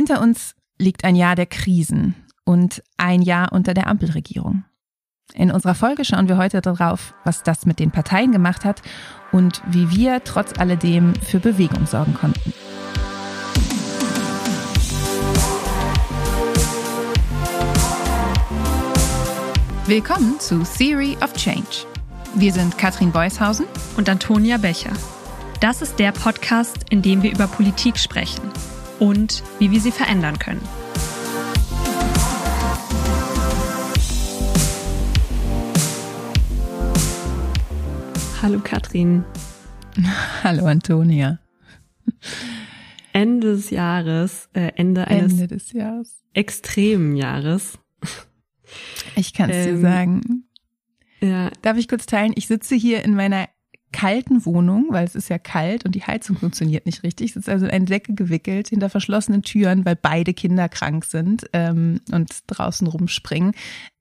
Hinter uns liegt ein Jahr der Krisen und ein Jahr unter der Ampelregierung. In unserer Folge schauen wir heute darauf, was das mit den Parteien gemacht hat und wie wir trotz alledem für Bewegung sorgen konnten. Willkommen zu Theory of Change. Wir sind Katrin Beushausen und Antonia Becher. Das ist der Podcast, in dem wir über Politik sprechen und wie wir sie verändern können. Hallo Katrin. Hallo Antonia. Ende des Jahres, äh, Ende eines Ende des Jahres. extremen Jahres. Ich kann es ähm, dir sagen. Ja. Darf ich kurz teilen? Ich sitze hier in meiner kalten Wohnung, weil es ist ja kalt und die Heizung funktioniert nicht richtig. Ich sitze also in eine Decke gewickelt hinter verschlossenen Türen, weil beide Kinder krank sind ähm, und draußen rumspringen.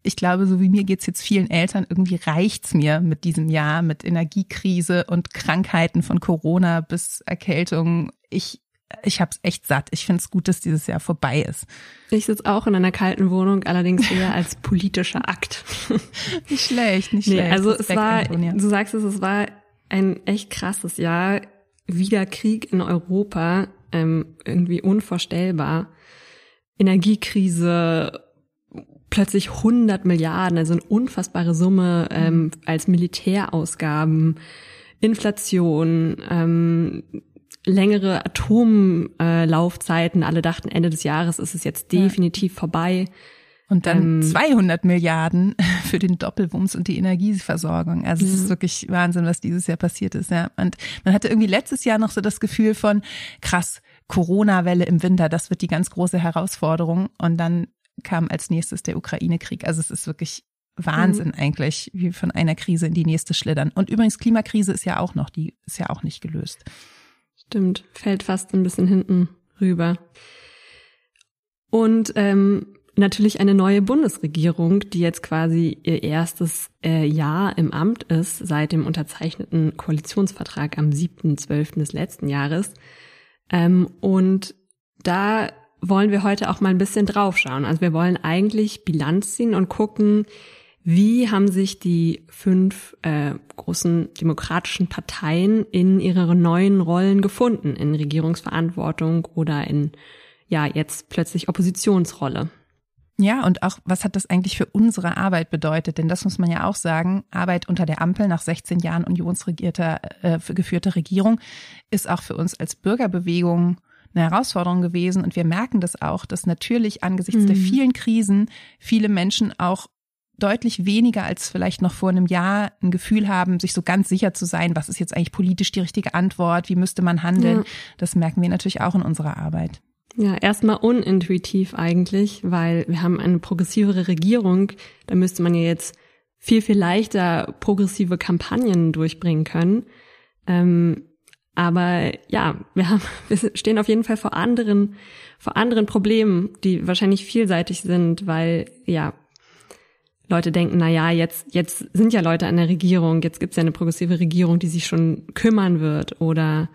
Ich glaube, so wie mir geht's jetzt vielen Eltern, irgendwie reicht's mir mit diesem Jahr, mit Energiekrise und Krankheiten von Corona bis Erkältung. Ich ich habe es echt satt. Ich finde es gut, dass dieses Jahr vorbei ist. Ich sitze auch in einer kalten Wohnung, allerdings eher als politischer Akt. nicht schlecht, nicht nee, schlecht. Also es war, du sagst es, es war ein echt krasses Jahr. Wieder Krieg in Europa, ähm, irgendwie unvorstellbar. Energiekrise, plötzlich 100 Milliarden, also eine unfassbare Summe ähm, als Militärausgaben, Inflation, ähm, längere Atomlaufzeiten. Alle dachten, Ende des Jahres ist es jetzt definitiv ja. vorbei. Und dann ähm, 200 Milliarden für den Doppelwumms und die Energieversorgung. Also es ist mhm. wirklich Wahnsinn, was dieses Jahr passiert ist. Ja. Und man hatte irgendwie letztes Jahr noch so das Gefühl von, krass, Corona-Welle im Winter, das wird die ganz große Herausforderung. Und dann kam als nächstes der Ukraine-Krieg. Also es ist wirklich Wahnsinn mhm. eigentlich, wie von einer Krise in die nächste schlittern. Und übrigens Klimakrise ist ja auch noch, die ist ja auch nicht gelöst. Stimmt, fällt fast ein bisschen hinten rüber. Und ähm, natürlich eine neue Bundesregierung, die jetzt quasi ihr erstes äh, Jahr im Amt ist seit dem unterzeichneten Koalitionsvertrag am 7.12. des letzten Jahres. Ähm, und da wollen wir heute auch mal ein bisschen draufschauen. Also wir wollen eigentlich Bilanz ziehen und gucken, wie haben sich die fünf äh, großen demokratischen Parteien in ihre neuen Rollen gefunden, in Regierungsverantwortung oder in ja jetzt plötzlich Oppositionsrolle? Ja, und auch, was hat das eigentlich für unsere Arbeit bedeutet? Denn das muss man ja auch sagen, Arbeit unter der Ampel nach 16 Jahren unionsregierter, äh, geführter Regierung ist auch für uns als Bürgerbewegung eine Herausforderung gewesen. Und wir merken das auch, dass natürlich angesichts mhm. der vielen Krisen viele Menschen auch deutlich weniger als vielleicht noch vor einem Jahr ein Gefühl haben, sich so ganz sicher zu sein, was ist jetzt eigentlich politisch die richtige Antwort, wie müsste man handeln. Ja. Das merken wir natürlich auch in unserer Arbeit. Ja, erstmal unintuitiv eigentlich, weil wir haben eine progressivere Regierung. Da müsste man ja jetzt viel, viel leichter progressive Kampagnen durchbringen können. Ähm, aber ja, wir haben, wir stehen auf jeden Fall vor anderen, vor anderen Problemen, die wahrscheinlich vielseitig sind, weil ja, Leute denken, na ja, jetzt, jetzt sind ja Leute an der Regierung, jetzt gibt's ja eine progressive Regierung, die sich schon kümmern wird oder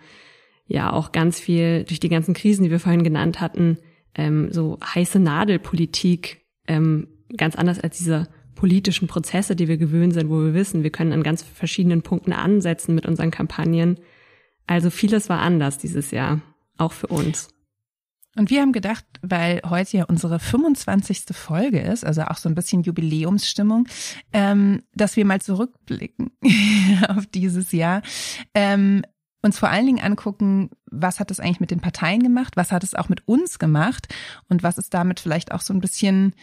ja auch ganz viel durch die ganzen Krisen, die wir vorhin genannt hatten, ähm, so heiße Nadelpolitik, ähm, ganz anders als diese politischen Prozesse, die wir gewöhnt sind, wo wir wissen, wir können an ganz verschiedenen Punkten ansetzen mit unseren Kampagnen. Also vieles war anders dieses Jahr, auch für uns. Und wir haben gedacht, weil heute ja unsere 25. Folge ist, also auch so ein bisschen Jubiläumsstimmung, ähm, dass wir mal zurückblicken auf dieses Jahr. Ähm, uns vor allen Dingen angucken, was hat es eigentlich mit den Parteien gemacht, was hat es auch mit uns gemacht und was ist damit vielleicht auch so ein bisschen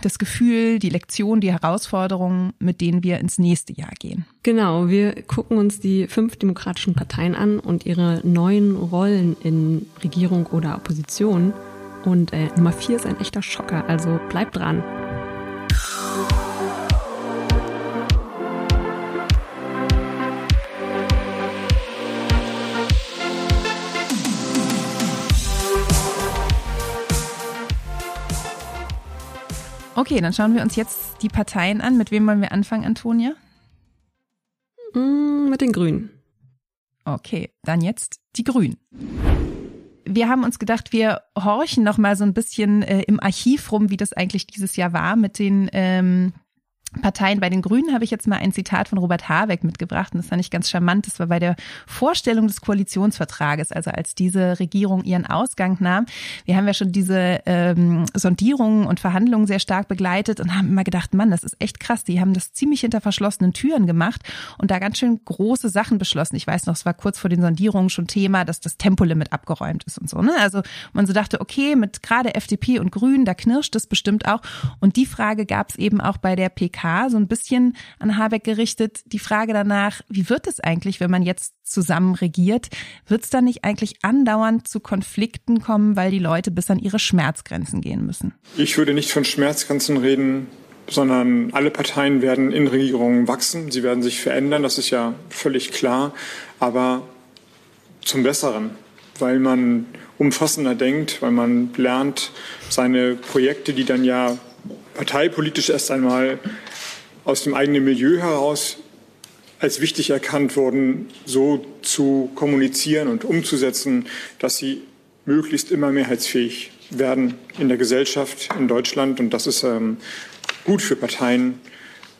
das Gefühl, die Lektion, die Herausforderungen, mit denen wir ins nächste Jahr gehen. Genau, wir gucken uns die fünf demokratischen Parteien an und ihre neuen Rollen in Regierung oder Opposition. Und äh, Nummer vier ist ein echter Schocker, also bleibt dran. Okay, dann schauen wir uns jetzt die Parteien an. Mit wem wollen wir anfangen, Antonia? Mm, mit den Grünen. Okay, dann jetzt die Grünen. wir haben uns gedacht, wir horchen noch mal so ein bisschen äh, im Archiv rum, wie das eigentlich dieses Jahr war mit den ähm, Parteien. Bei den Grünen habe ich jetzt mal ein Zitat von Robert Habeck mitgebracht und das fand ich ganz charmant. Das war bei der Vorstellung des Koalitionsvertrages, also als diese Regierung ihren Ausgang nahm. Wir haben ja schon diese ähm, Sondierungen und Verhandlungen sehr stark begleitet und haben immer gedacht, Mann, das ist echt krass. Die haben das ziemlich hinter verschlossenen Türen gemacht und da ganz schön große Sachen beschlossen. Ich weiß noch, es war kurz vor den Sondierungen schon Thema, dass das Tempolimit abgeräumt ist und so. Ne? Also man so dachte, okay, mit gerade FDP und Grünen, da knirscht es bestimmt auch. Und die Frage gab es eben auch bei der PK so ein bisschen an Habeck gerichtet. Die Frage danach, wie wird es eigentlich, wenn man jetzt zusammen regiert? Wird es dann nicht eigentlich andauernd zu Konflikten kommen, weil die Leute bis an ihre Schmerzgrenzen gehen müssen? Ich würde nicht von Schmerzgrenzen reden, sondern alle Parteien werden in Regierungen wachsen. Sie werden sich verändern, das ist ja völlig klar, aber zum Besseren, weil man umfassender denkt, weil man lernt, seine Projekte, die dann ja parteipolitisch erst einmal aus dem eigenen Milieu heraus als wichtig erkannt wurden, so zu kommunizieren und umzusetzen, dass sie möglichst immer mehrheitsfähig werden in der Gesellschaft in Deutschland. Und das ist ähm, gut für Parteien.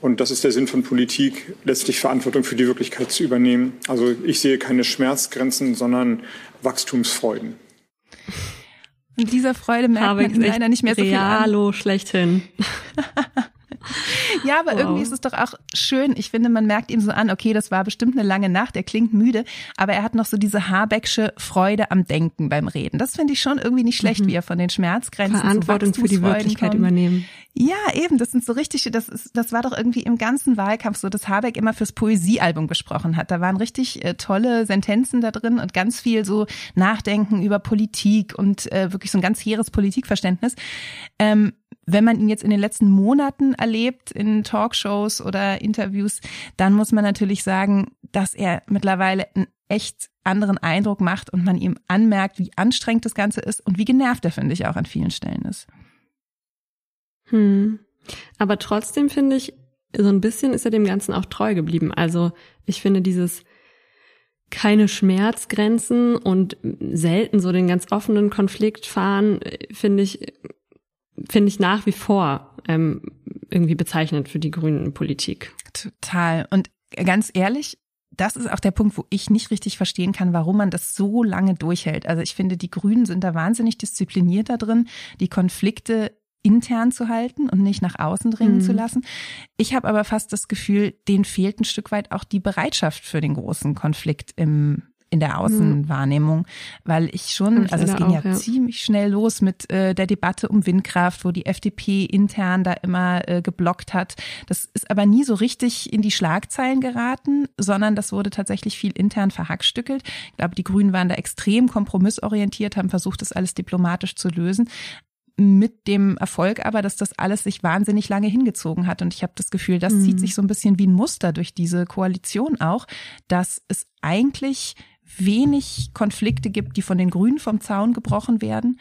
Und das ist der Sinn von Politik, letztlich Verantwortung für die Wirklichkeit zu übernehmen. Also ich sehe keine Schmerzgrenzen, sondern Wachstumsfreuden. Und dieser Freude merkt Habeck man leider nicht mehr so Realo viel an. schlechthin. ja, aber wow. irgendwie ist es doch auch schön. Ich finde, man merkt ihm so an, okay, das war bestimmt eine lange Nacht, er klingt müde, aber er hat noch so diese Habecksche Freude am Denken beim Reden. Das finde ich schon irgendwie nicht schlecht, mhm. wie er von den Schmerzgrenzen Verantwortung für die Wirklichkeit kommt. übernehmen. Ja, eben, das sind so richtige, das ist, das war doch irgendwie im ganzen Wahlkampf so, dass Habeck immer fürs Poesiealbum gesprochen hat. Da waren richtig äh, tolle Sentenzen da drin und ganz viel so Nachdenken über Politik und äh, wirklich so ein ganz hehres Politikverständnis. Ähm, wenn man ihn jetzt in den letzten Monaten erlebt in Talkshows oder Interviews, dann muss man natürlich sagen, dass er mittlerweile einen echt anderen Eindruck macht und man ihm anmerkt, wie anstrengend das Ganze ist und wie genervt er, finde ich, auch an vielen Stellen ist. Hm. Aber trotzdem finde ich, so ein bisschen ist er dem Ganzen auch treu geblieben. Also ich finde dieses keine Schmerzgrenzen und selten so den ganz offenen Konflikt fahren, finde ich, finde ich nach wie vor ähm, irgendwie bezeichnend für die grünen Politik. Total. Und ganz ehrlich, das ist auch der Punkt, wo ich nicht richtig verstehen kann, warum man das so lange durchhält. Also ich finde, die Grünen sind da wahnsinnig diszipliniert da drin, die Konflikte intern zu halten und nicht nach außen dringen mhm. zu lassen. Ich habe aber fast das Gefühl, denen fehlt ein Stück weit auch die Bereitschaft für den großen Konflikt im in der Außenwahrnehmung, weil ich schon, also es ging auch, ja, ja, ziemlich schnell los mit äh, der Debatte um Windkraft, wo die FDP intern da immer äh, geblockt hat. Das ist aber nie so richtig in die Schlagzeilen geraten, sondern das wurde tatsächlich viel intern verhackstückelt. Ich glaube, die Grünen waren da extrem kompromissorientiert, haben versucht, das alles diplomatisch zu lösen mit dem Erfolg aber, dass das alles sich wahnsinnig lange hingezogen hat. Und ich habe das Gefühl, das mhm. zieht sich so ein bisschen wie ein Muster durch diese Koalition auch, dass es eigentlich wenig Konflikte gibt, die von den Grünen vom Zaun gebrochen werden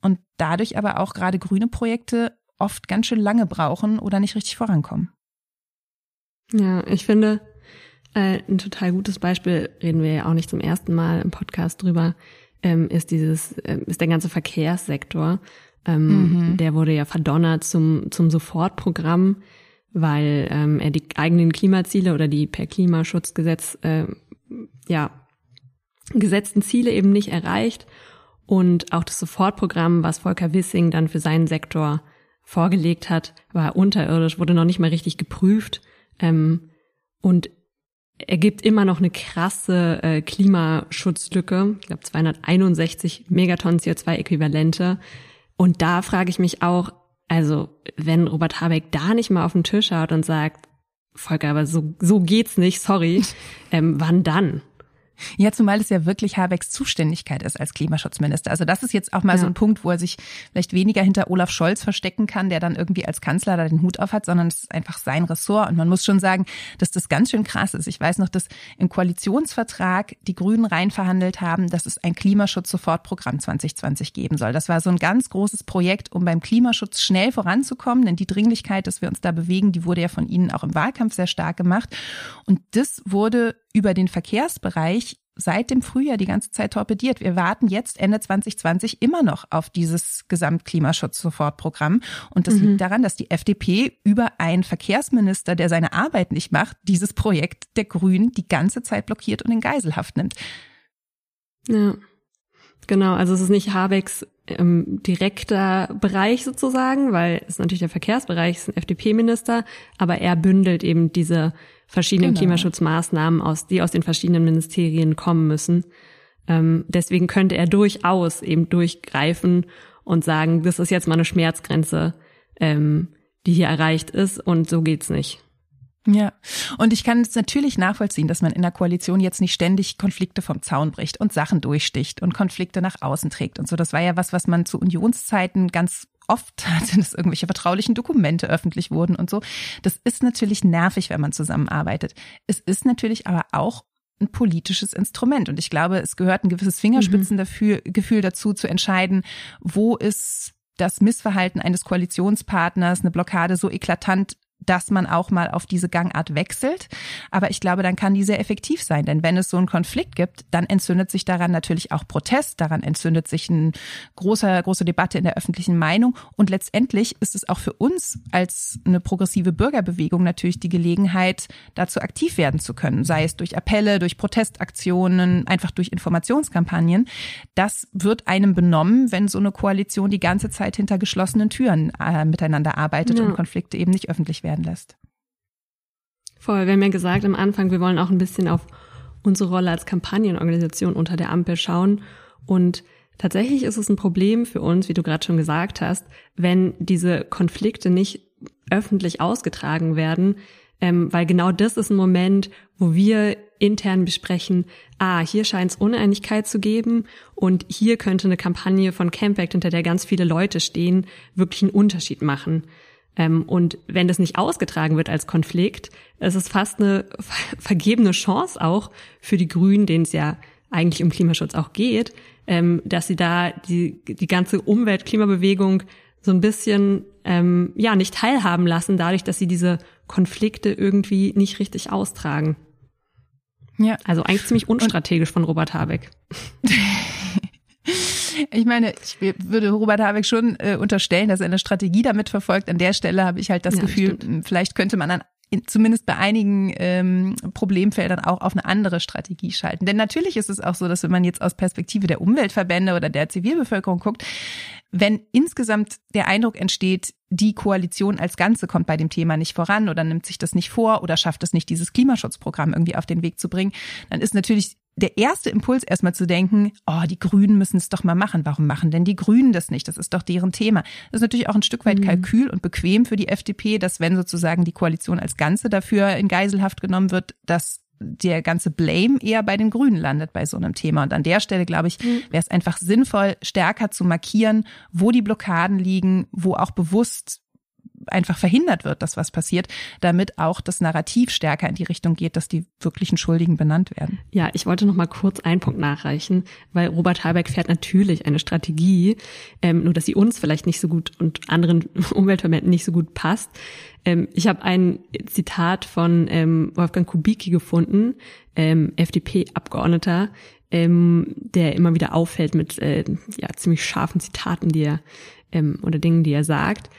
und dadurch aber auch gerade grüne Projekte oft ganz schön lange brauchen oder nicht richtig vorankommen. Ja, ich finde, äh, ein total gutes Beispiel, reden wir ja auch nicht zum ersten Mal im Podcast drüber, ähm, ist dieses, äh, ist der ganze Verkehrssektor. Ähm, mhm. Der wurde ja verdonnert zum, zum Sofortprogramm, weil ähm, er die eigenen Klimaziele oder die per Klimaschutzgesetz äh, ja gesetzten Ziele eben nicht erreicht. Und auch das Sofortprogramm, was Volker Wissing dann für seinen Sektor vorgelegt hat, war unterirdisch, wurde noch nicht mal richtig geprüft ähm, und ergibt immer noch eine krasse äh, Klimaschutzlücke. Ich glaube 261 Megatonnen CO2-Äquivalente. Und da frage ich mich auch, also wenn Robert Habeck da nicht mal auf den Tisch schaut und sagt, Volker, aber so, so geht's nicht, sorry, ähm, wann dann? Ja, zumal es ja wirklich Habecks Zuständigkeit ist als Klimaschutzminister. Also das ist jetzt auch mal ja. so ein Punkt, wo er sich vielleicht weniger hinter Olaf Scholz verstecken kann, der dann irgendwie als Kanzler da den Hut auf hat, sondern es ist einfach sein Ressort. Und man muss schon sagen, dass das ganz schön krass ist. Ich weiß noch, dass im Koalitionsvertrag die Grünen rein verhandelt haben, dass es ein Klimaschutz-Sofortprogramm 2020 geben soll. Das war so ein ganz großes Projekt, um beim Klimaschutz schnell voranzukommen, denn die Dringlichkeit, dass wir uns da bewegen, die wurde ja von Ihnen auch im Wahlkampf sehr stark gemacht. Und das wurde über den Verkehrsbereich seit dem Frühjahr die ganze Zeit torpediert. Wir warten jetzt Ende 2020 immer noch auf dieses Gesamtklimaschutz-Sofortprogramm. Und das mhm. liegt daran, dass die FDP über einen Verkehrsminister, der seine Arbeit nicht macht, dieses Projekt der Grünen die ganze Zeit blockiert und in Geiselhaft nimmt. Ja. Genau, also es ist nicht Habecks ähm, direkter Bereich sozusagen, weil es natürlich der Verkehrsbereich ist ein FDP-Minister, aber er bündelt eben diese verschiedenen genau. Klimaschutzmaßnahmen aus, die aus den verschiedenen Ministerien kommen müssen. Ähm, deswegen könnte er durchaus eben durchgreifen und sagen, das ist jetzt mal eine Schmerzgrenze, ähm, die hier erreicht ist und so geht's nicht. Ja, und ich kann es natürlich nachvollziehen, dass man in der Koalition jetzt nicht ständig Konflikte vom Zaun bricht und Sachen durchsticht und Konflikte nach außen trägt und so. Das war ja was, was man zu Unionszeiten ganz oft hatte, dass irgendwelche vertraulichen Dokumente öffentlich wurden und so. Das ist natürlich nervig, wenn man zusammenarbeitet. Es ist natürlich aber auch ein politisches Instrument. Und ich glaube, es gehört ein gewisses Fingerspitzengefühl mhm. dazu, zu entscheiden, wo ist das Missverhalten eines Koalitionspartners, eine Blockade so eklatant dass man auch mal auf diese Gangart wechselt. Aber ich glaube, dann kann die sehr effektiv sein. Denn wenn es so einen Konflikt gibt, dann entzündet sich daran natürlich auch Protest, daran entzündet sich eine große, große Debatte in der öffentlichen Meinung. Und letztendlich ist es auch für uns als eine progressive Bürgerbewegung natürlich die Gelegenheit, dazu aktiv werden zu können. Sei es durch Appelle, durch Protestaktionen, einfach durch Informationskampagnen. Das wird einem benommen, wenn so eine Koalition die ganze Zeit hinter geschlossenen Türen äh, miteinander arbeitet ja. und Konflikte eben nicht öffentlich werden lässt. Voll, wir haben ja gesagt am Anfang, wir wollen auch ein bisschen auf unsere Rolle als Kampagnenorganisation unter der Ampel schauen. Und tatsächlich ist es ein Problem für uns, wie du gerade schon gesagt hast, wenn diese Konflikte nicht öffentlich ausgetragen werden, ähm, weil genau das ist ein Moment, wo wir intern besprechen, ah, hier scheint es Uneinigkeit zu geben und hier könnte eine Kampagne von Campact, hinter der ganz viele Leute stehen, wirklich einen Unterschied machen. Ähm, und wenn das nicht ausgetragen wird als Konflikt, ist es fast eine vergebene Chance auch für die Grünen, denen es ja eigentlich um Klimaschutz auch geht, ähm, dass sie da die, die ganze Umwelt-Klimabewegung so ein bisschen ähm, ja nicht teilhaben lassen, dadurch, dass sie diese Konflikte irgendwie nicht richtig austragen. Ja. Also eigentlich ziemlich unstrategisch und von Robert Habeck. Ich meine, ich würde Robert Habeck schon äh, unterstellen, dass er eine Strategie damit verfolgt. An der Stelle habe ich halt das ja, Gefühl, stimmt. vielleicht könnte man an zumindest bei einigen ähm, Problemfeldern auch auf eine andere Strategie schalten. Denn natürlich ist es auch so, dass wenn man jetzt aus Perspektive der Umweltverbände oder der Zivilbevölkerung guckt, wenn insgesamt der Eindruck entsteht, die Koalition als Ganze kommt bei dem Thema nicht voran oder nimmt sich das nicht vor oder schafft es nicht, dieses Klimaschutzprogramm irgendwie auf den Weg zu bringen, dann ist natürlich der erste Impuls erstmal zu denken, oh, die Grünen müssen es doch mal machen. Warum machen denn die Grünen das nicht? Das ist doch deren Thema. Das ist natürlich auch ein Stück weit mhm. Kalkül und bequem für die FDP, dass wenn sozusagen die Koalition als Ganze dafür in Geiselhaft genommen wird, dass der ganze Blame eher bei den Grünen landet bei so einem Thema. Und an der Stelle, glaube ich, mhm. wäre es einfach sinnvoll, stärker zu markieren, wo die Blockaden liegen, wo auch bewusst einfach verhindert wird, dass was passiert, damit auch das Narrativ stärker in die Richtung geht, dass die wirklichen Schuldigen benannt werden. Ja, ich wollte noch mal kurz einen Punkt nachreichen, weil Robert Habeck fährt natürlich eine Strategie, ähm, nur dass sie uns vielleicht nicht so gut und anderen Umweltverbänden nicht so gut passt. Ähm, ich habe ein Zitat von ähm, Wolfgang Kubicki gefunden, ähm, FDP-Abgeordneter, ähm, der immer wieder auffällt mit äh, ja, ziemlich scharfen Zitaten, die er ähm, oder Dingen, die er sagt.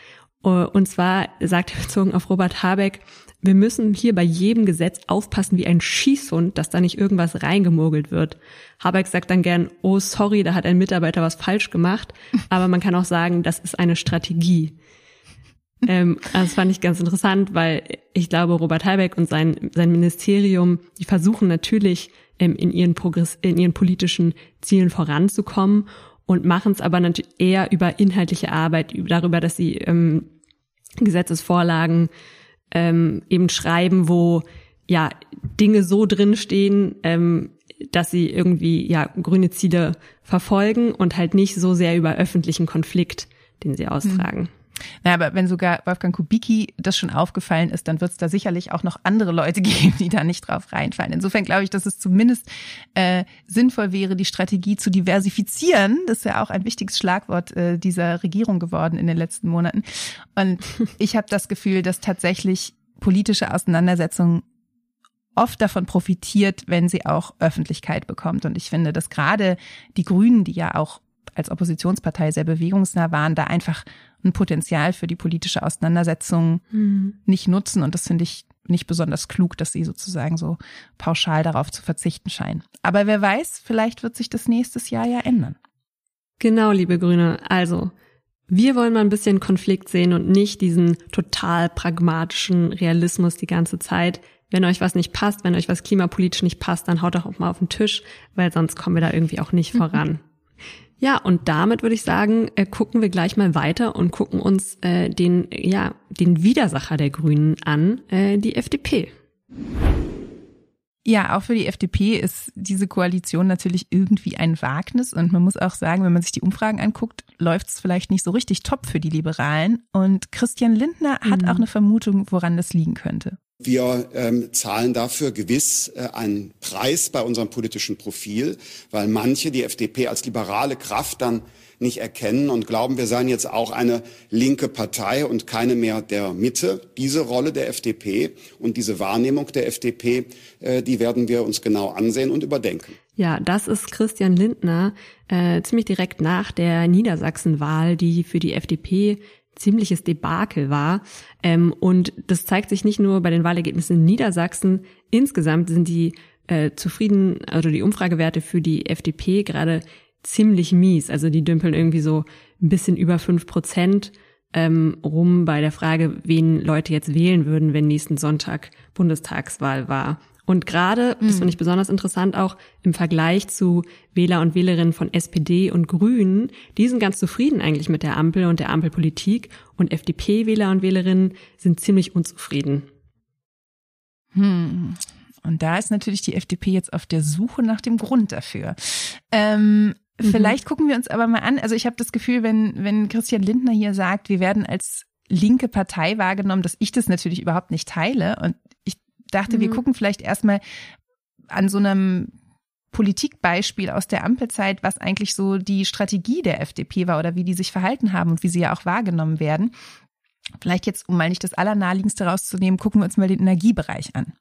Äh, und zwar sagt er bezogen auf Robert Habeck, wir müssen hier bei jedem Gesetz aufpassen wie ein Schießhund, dass da nicht irgendwas reingemogelt wird. Habeck sagt dann gern, oh sorry, da hat ein Mitarbeiter was falsch gemacht. Aber man kann auch sagen, das ist eine Strategie. ähm, das fand ich ganz interessant, weil ich glaube, Robert Habeck und sein, sein Ministerium, die versuchen natürlich ähm, in ihren Progress, in ihren politischen Zielen voranzukommen und machen es aber natürlich eher über inhaltliche Arbeit, darüber, dass sie ähm, Gesetzesvorlagen ähm, eben schreiben, wo ja Dinge so drinstehen, ähm, dass sie irgendwie ja grüne Ziele verfolgen und halt nicht so sehr über öffentlichen Konflikt, den sie austragen. Naja, aber wenn sogar Wolfgang Kubicki das schon aufgefallen ist, dann wird es da sicherlich auch noch andere Leute geben, die da nicht drauf reinfallen. Insofern glaube ich, dass es zumindest äh, sinnvoll wäre, die Strategie zu diversifizieren. Das ist ja auch ein wichtiges Schlagwort äh, dieser Regierung geworden in den letzten Monaten. Und ich habe das Gefühl, dass tatsächlich politische Auseinandersetzungen oft davon profitiert, wenn sie auch Öffentlichkeit bekommt. Und ich finde, dass gerade die Grünen, die ja auch als Oppositionspartei sehr bewegungsnah waren, da einfach ein Potenzial für die politische Auseinandersetzung mhm. nicht nutzen. Und das finde ich nicht besonders klug, dass sie sozusagen so pauschal darauf zu verzichten scheinen. Aber wer weiß, vielleicht wird sich das nächstes Jahr ja ändern. Genau, liebe Grüne. Also, wir wollen mal ein bisschen Konflikt sehen und nicht diesen total pragmatischen Realismus die ganze Zeit. Wenn euch was nicht passt, wenn euch was klimapolitisch nicht passt, dann haut doch auch mal auf den Tisch, weil sonst kommen wir da irgendwie auch nicht voran. Ja, und damit würde ich sagen, äh, gucken wir gleich mal weiter und gucken uns äh, den, ja, den Widersacher der Grünen an, äh, die FDP. Ja, auch für die FDP ist diese Koalition natürlich irgendwie ein Wagnis. Und man muss auch sagen, wenn man sich die Umfragen anguckt, läuft es vielleicht nicht so richtig top für die Liberalen. Und Christian Lindner hat mhm. auch eine Vermutung, woran das liegen könnte. Wir ähm, zahlen dafür gewiss äh, einen Preis bei unserem politischen Profil, weil manche die FDP als liberale Kraft dann nicht erkennen und glauben, wir seien jetzt auch eine linke Partei und keine mehr der Mitte. Diese Rolle der FDP und diese Wahrnehmung der FDP, äh, die werden wir uns genau ansehen und überdenken. Ja, das ist Christian Lindner äh, ziemlich direkt nach der Niedersachsenwahl, die für die FDP ziemliches Debakel war. Ähm, und das zeigt sich nicht nur bei den Wahlergebnissen in Niedersachsen. Insgesamt sind die äh, zufrieden, also die Umfragewerte für die FDP gerade ziemlich mies. Also die dümpeln irgendwie so ein bisschen über fünf Prozent ähm, rum bei der Frage, wen Leute jetzt wählen würden, wenn nächsten Sonntag Bundestagswahl war. Und gerade, das mhm. finde ich besonders interessant, auch im Vergleich zu Wähler und Wählerinnen von SPD und Grünen, die sind ganz zufrieden eigentlich mit der Ampel und der Ampelpolitik und FDP-Wähler und Wählerinnen sind ziemlich unzufrieden. Hm. Und da ist natürlich die FDP jetzt auf der Suche nach dem Grund dafür. Ähm, mhm. Vielleicht gucken wir uns aber mal an. Also ich habe das Gefühl, wenn, wenn Christian Lindner hier sagt, wir werden als linke Partei wahrgenommen, dass ich das natürlich überhaupt nicht teile. Und ich dachte, mhm. wir gucken vielleicht erstmal an so einem Politikbeispiel aus der Ampelzeit, was eigentlich so die Strategie der FDP war oder wie die sich verhalten haben und wie sie ja auch wahrgenommen werden. Vielleicht jetzt, um mal nicht das Allernaheliegendste rauszunehmen, gucken wir uns mal den Energiebereich an.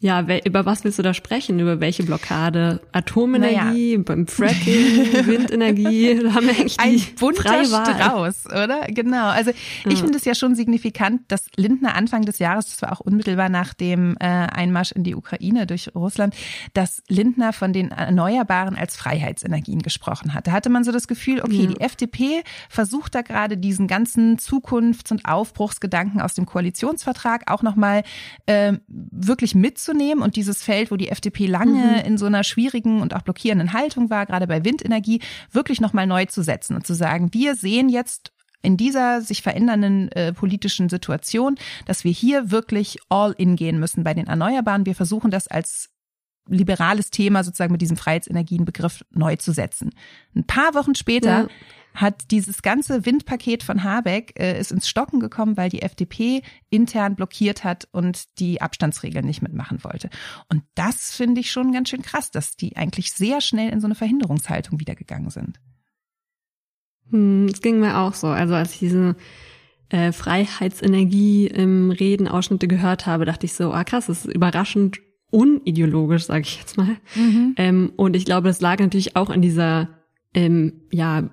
Ja, über was willst du da sprechen? Über welche Blockade? Atomenergie, naja. beim Fracking, Windenergie, da haben wir eigentlich Ein bunter Strauß, oder? Genau. Also ich ja. finde es ja schon signifikant, dass Lindner Anfang des Jahres, das war auch unmittelbar nach dem äh, Einmarsch in die Ukraine durch Russland, dass Lindner von den Erneuerbaren als Freiheitsenergien gesprochen hat. Da hatte man so das Gefühl, okay, ja. die FDP versucht da gerade diesen ganzen Zukunfts- und Aufbruchsgedanken aus dem Koalitionsvertrag auch nochmal äh, wirklich mitzunehmen mitzunehmen und dieses Feld, wo die FDP lange mhm. in so einer schwierigen und auch blockierenden Haltung war, gerade bei Windenergie, wirklich nochmal neu zu setzen und zu sagen, wir sehen jetzt in dieser sich verändernden äh, politischen Situation, dass wir hier wirklich all in gehen müssen bei den Erneuerbaren. Wir versuchen das als liberales Thema sozusagen mit diesem Freiheitsenergienbegriff neu zu setzen. Ein paar Wochen später ja hat dieses ganze Windpaket von Habeck äh, ist ins Stocken gekommen, weil die FDP intern blockiert hat und die Abstandsregeln nicht mitmachen wollte. Und das finde ich schon ganz schön krass, dass die eigentlich sehr schnell in so eine Verhinderungshaltung wiedergegangen sind. Hm, es ging mir auch so. Also als ich diese äh, Freiheitsenergie im Redenausschnitte gehört habe, dachte ich so, ah krass, das ist überraschend unideologisch, sage ich jetzt mal. Mhm. Ähm, und ich glaube, das lag natürlich auch in dieser ähm, ja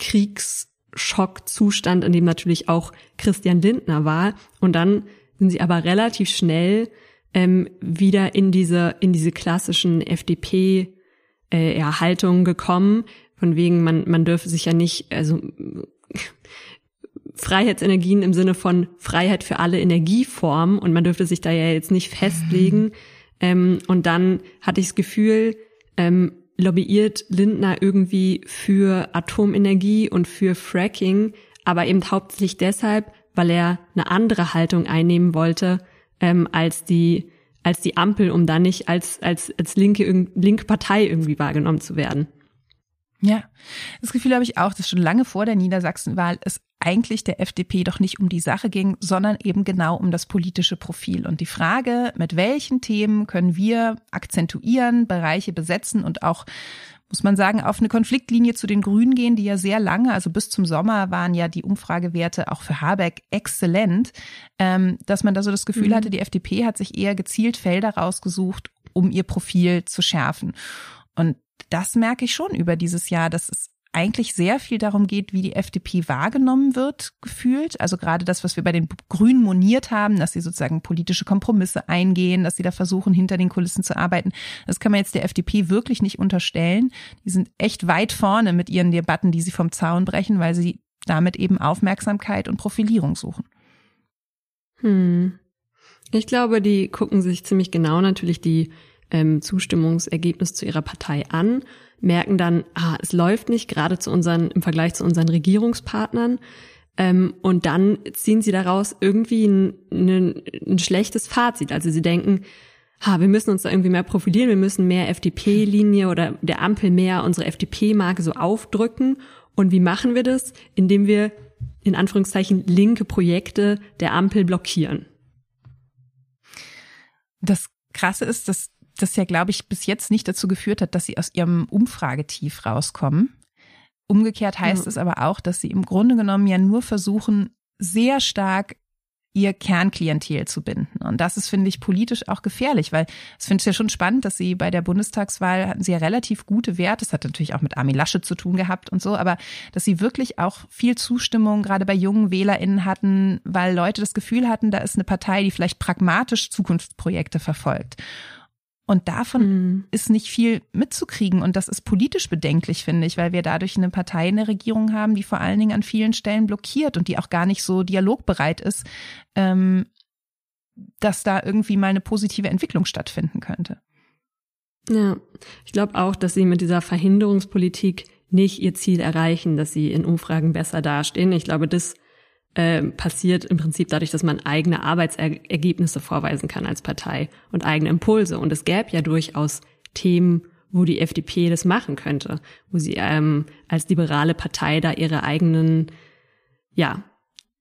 Kriegsschockzustand, in dem natürlich auch Christian Lindner war. Und dann sind sie aber relativ schnell ähm, wieder in diese in diese klassischen FDP äh, ja, Haltungen gekommen, von wegen man man dürfe sich ja nicht also Freiheitsenergien im Sinne von Freiheit für alle Energieformen und man dürfte sich da ja jetzt nicht festlegen. Mhm. Ähm, und dann hatte ich das Gefühl, ähm, lobbyiert Lindner irgendwie für Atomenergie und für Fracking, aber eben hauptsächlich deshalb, weil er eine andere Haltung einnehmen wollte ähm, als die als die Ampel, um da nicht als als als linke linke Partei irgendwie wahrgenommen zu werden. Ja, das Gefühl habe ich auch, dass schon lange vor der Niedersachsenwahl es eigentlich der FDP doch nicht um die Sache ging, sondern eben genau um das politische Profil und die Frage, mit welchen Themen können wir akzentuieren, Bereiche besetzen und auch muss man sagen, auf eine Konfliktlinie zu den Grünen gehen, die ja sehr lange, also bis zum Sommer waren ja die Umfragewerte auch für Habeck exzellent, ähm, dass man da so das Gefühl mhm. hatte, die FDP hat sich eher gezielt Felder rausgesucht, um ihr Profil zu schärfen. Und das merke ich schon über dieses Jahr, dass es eigentlich sehr viel darum geht, wie die FDP wahrgenommen wird, gefühlt. Also gerade das, was wir bei den Grünen moniert haben, dass sie sozusagen politische Kompromisse eingehen, dass sie da versuchen, hinter den Kulissen zu arbeiten. Das kann man jetzt der FDP wirklich nicht unterstellen. Die sind echt weit vorne mit ihren Debatten, die sie vom Zaun brechen, weil sie damit eben Aufmerksamkeit und Profilierung suchen. Hm. Ich glaube, die gucken sich ziemlich genau natürlich die ähm, Zustimmungsergebnisse zu ihrer Partei an merken dann, ah, es läuft nicht, gerade zu unseren, im Vergleich zu unseren Regierungspartnern. Ähm, und dann ziehen sie daraus irgendwie ein, ein, ein schlechtes Fazit. Also sie denken, ha, wir müssen uns da irgendwie mehr profilieren, wir müssen mehr FDP-Linie oder der Ampel mehr unsere FDP-Marke so aufdrücken. Und wie machen wir das? Indem wir in Anführungszeichen linke Projekte der Ampel blockieren. Das Krasse ist, dass das ja, glaube ich, bis jetzt nicht dazu geführt hat, dass sie aus ihrem Umfragetief rauskommen. Umgekehrt heißt mhm. es aber auch, dass sie im Grunde genommen ja nur versuchen, sehr stark ihr Kernklientel zu binden. Und das ist, finde ich, politisch auch gefährlich, weil es finde ich ja schon spannend, dass sie bei der Bundestagswahl hatten sie ja relativ gute Werte. Das hat natürlich auch mit Armin Lasche zu tun gehabt und so, aber dass sie wirklich auch viel Zustimmung gerade bei jungen WählerInnen hatten, weil Leute das Gefühl hatten, da ist eine Partei, die vielleicht pragmatisch Zukunftsprojekte verfolgt. Und davon mhm. ist nicht viel mitzukriegen. Und das ist politisch bedenklich, finde ich, weil wir dadurch eine Partei in der Regierung haben, die vor allen Dingen an vielen Stellen blockiert und die auch gar nicht so dialogbereit ist, ähm, dass da irgendwie mal eine positive Entwicklung stattfinden könnte. Ja, ich glaube auch, dass sie mit dieser Verhinderungspolitik nicht ihr Ziel erreichen, dass sie in Umfragen besser dastehen. Ich glaube, das äh, passiert im Prinzip dadurch, dass man eigene Arbeitsergebnisse vorweisen kann als Partei und eigene Impulse. Und es gäbe ja durchaus Themen, wo die FDP das machen könnte, wo sie ähm, als liberale Partei da ihre eigenen, ja,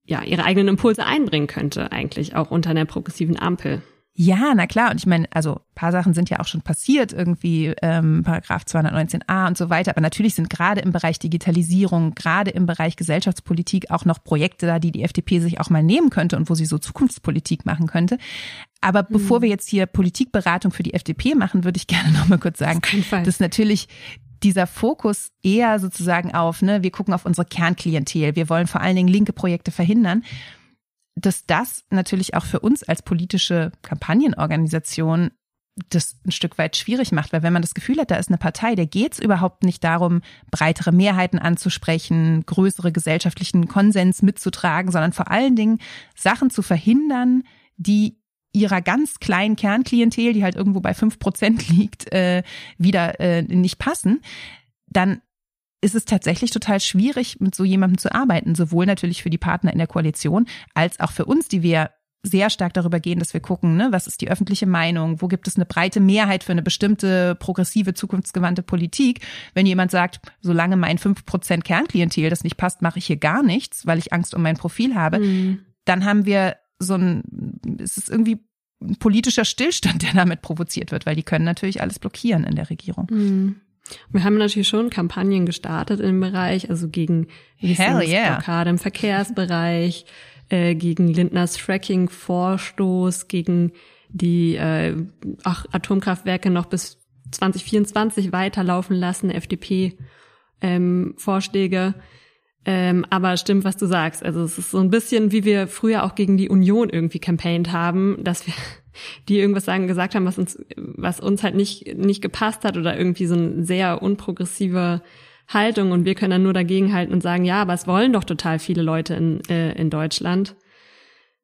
ja, ihre eigenen Impulse einbringen könnte, eigentlich auch unter einer progressiven Ampel. Ja, na klar. Und ich meine, also paar Sachen sind ja auch schon passiert, irgendwie ähm, Paragraph 219a und so weiter. Aber natürlich sind gerade im Bereich Digitalisierung, gerade im Bereich Gesellschaftspolitik auch noch Projekte da, die die FDP sich auch mal nehmen könnte und wo sie so Zukunftspolitik machen könnte. Aber mhm. bevor wir jetzt hier Politikberatung für die FDP machen, würde ich gerne noch mal kurz sagen, dass natürlich dieser Fokus eher sozusagen auf, ne, wir gucken auf unsere Kernklientel, wir wollen vor allen Dingen linke Projekte verhindern dass das natürlich auch für uns als politische Kampagnenorganisation das ein Stück weit schwierig macht, weil wenn man das Gefühl hat, da ist eine Partei, der geht es überhaupt nicht darum, breitere Mehrheiten anzusprechen, größere gesellschaftlichen Konsens mitzutragen, sondern vor allen Dingen Sachen zu verhindern, die ihrer ganz kleinen Kernklientel, die halt irgendwo bei fünf Prozent liegt, äh, wieder äh, nicht passen, dann ist es tatsächlich total schwierig, mit so jemandem zu arbeiten, sowohl natürlich für die Partner in der Koalition als auch für uns, die wir sehr stark darüber gehen, dass wir gucken, ne, was ist die öffentliche Meinung, wo gibt es eine breite Mehrheit für eine bestimmte progressive, zukunftsgewandte Politik. Wenn jemand sagt, solange mein 5% Kernklientel das nicht passt, mache ich hier gar nichts, weil ich Angst um mein Profil habe, mhm. dann haben wir so ein, es ist irgendwie ein politischer Stillstand, der damit provoziert wird, weil die können natürlich alles blockieren in der Regierung. Mhm. Wir haben natürlich schon Kampagnen gestartet im Bereich, also gegen Hell yeah. Blockade im Verkehrsbereich, äh, gegen Lindners Fracking-Vorstoß, gegen die äh, ach, Atomkraftwerke noch bis 2024 weiterlaufen lassen, FDP-Vorschläge. Ähm, ähm, aber stimmt, was du sagst. Also es ist so ein bisschen, wie wir früher auch gegen die Union irgendwie campaigned haben, dass wir die irgendwas sagen, gesagt haben, was uns, was uns halt nicht, nicht gepasst hat oder irgendwie so eine sehr unprogressive Haltung und wir können dann nur dagegen halten und sagen, ja, aber es wollen doch total viele Leute in, äh, in Deutschland.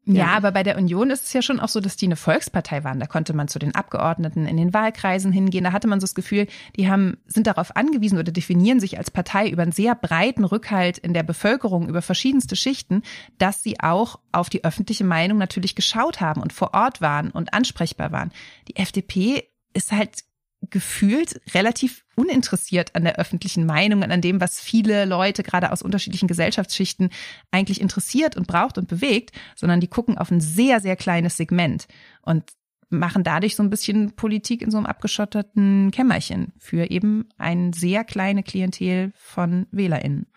Ja. ja, aber bei der Union ist es ja schon auch so, dass die eine Volkspartei waren. Da konnte man zu den Abgeordneten in den Wahlkreisen hingehen. Da hatte man so das Gefühl, die haben, sind darauf angewiesen oder definieren sich als Partei über einen sehr breiten Rückhalt in der Bevölkerung, über verschiedenste Schichten, dass sie auch auf die öffentliche Meinung natürlich geschaut haben und vor Ort waren und ansprechbar waren. Die FDP ist halt gefühlt relativ uninteressiert an der öffentlichen Meinung und an dem, was viele Leute gerade aus unterschiedlichen Gesellschaftsschichten eigentlich interessiert und braucht und bewegt, sondern die gucken auf ein sehr, sehr kleines Segment. Und machen dadurch so ein bisschen Politik in so einem abgeschotteten Kämmerchen für eben ein sehr kleine Klientel von WählerInnen.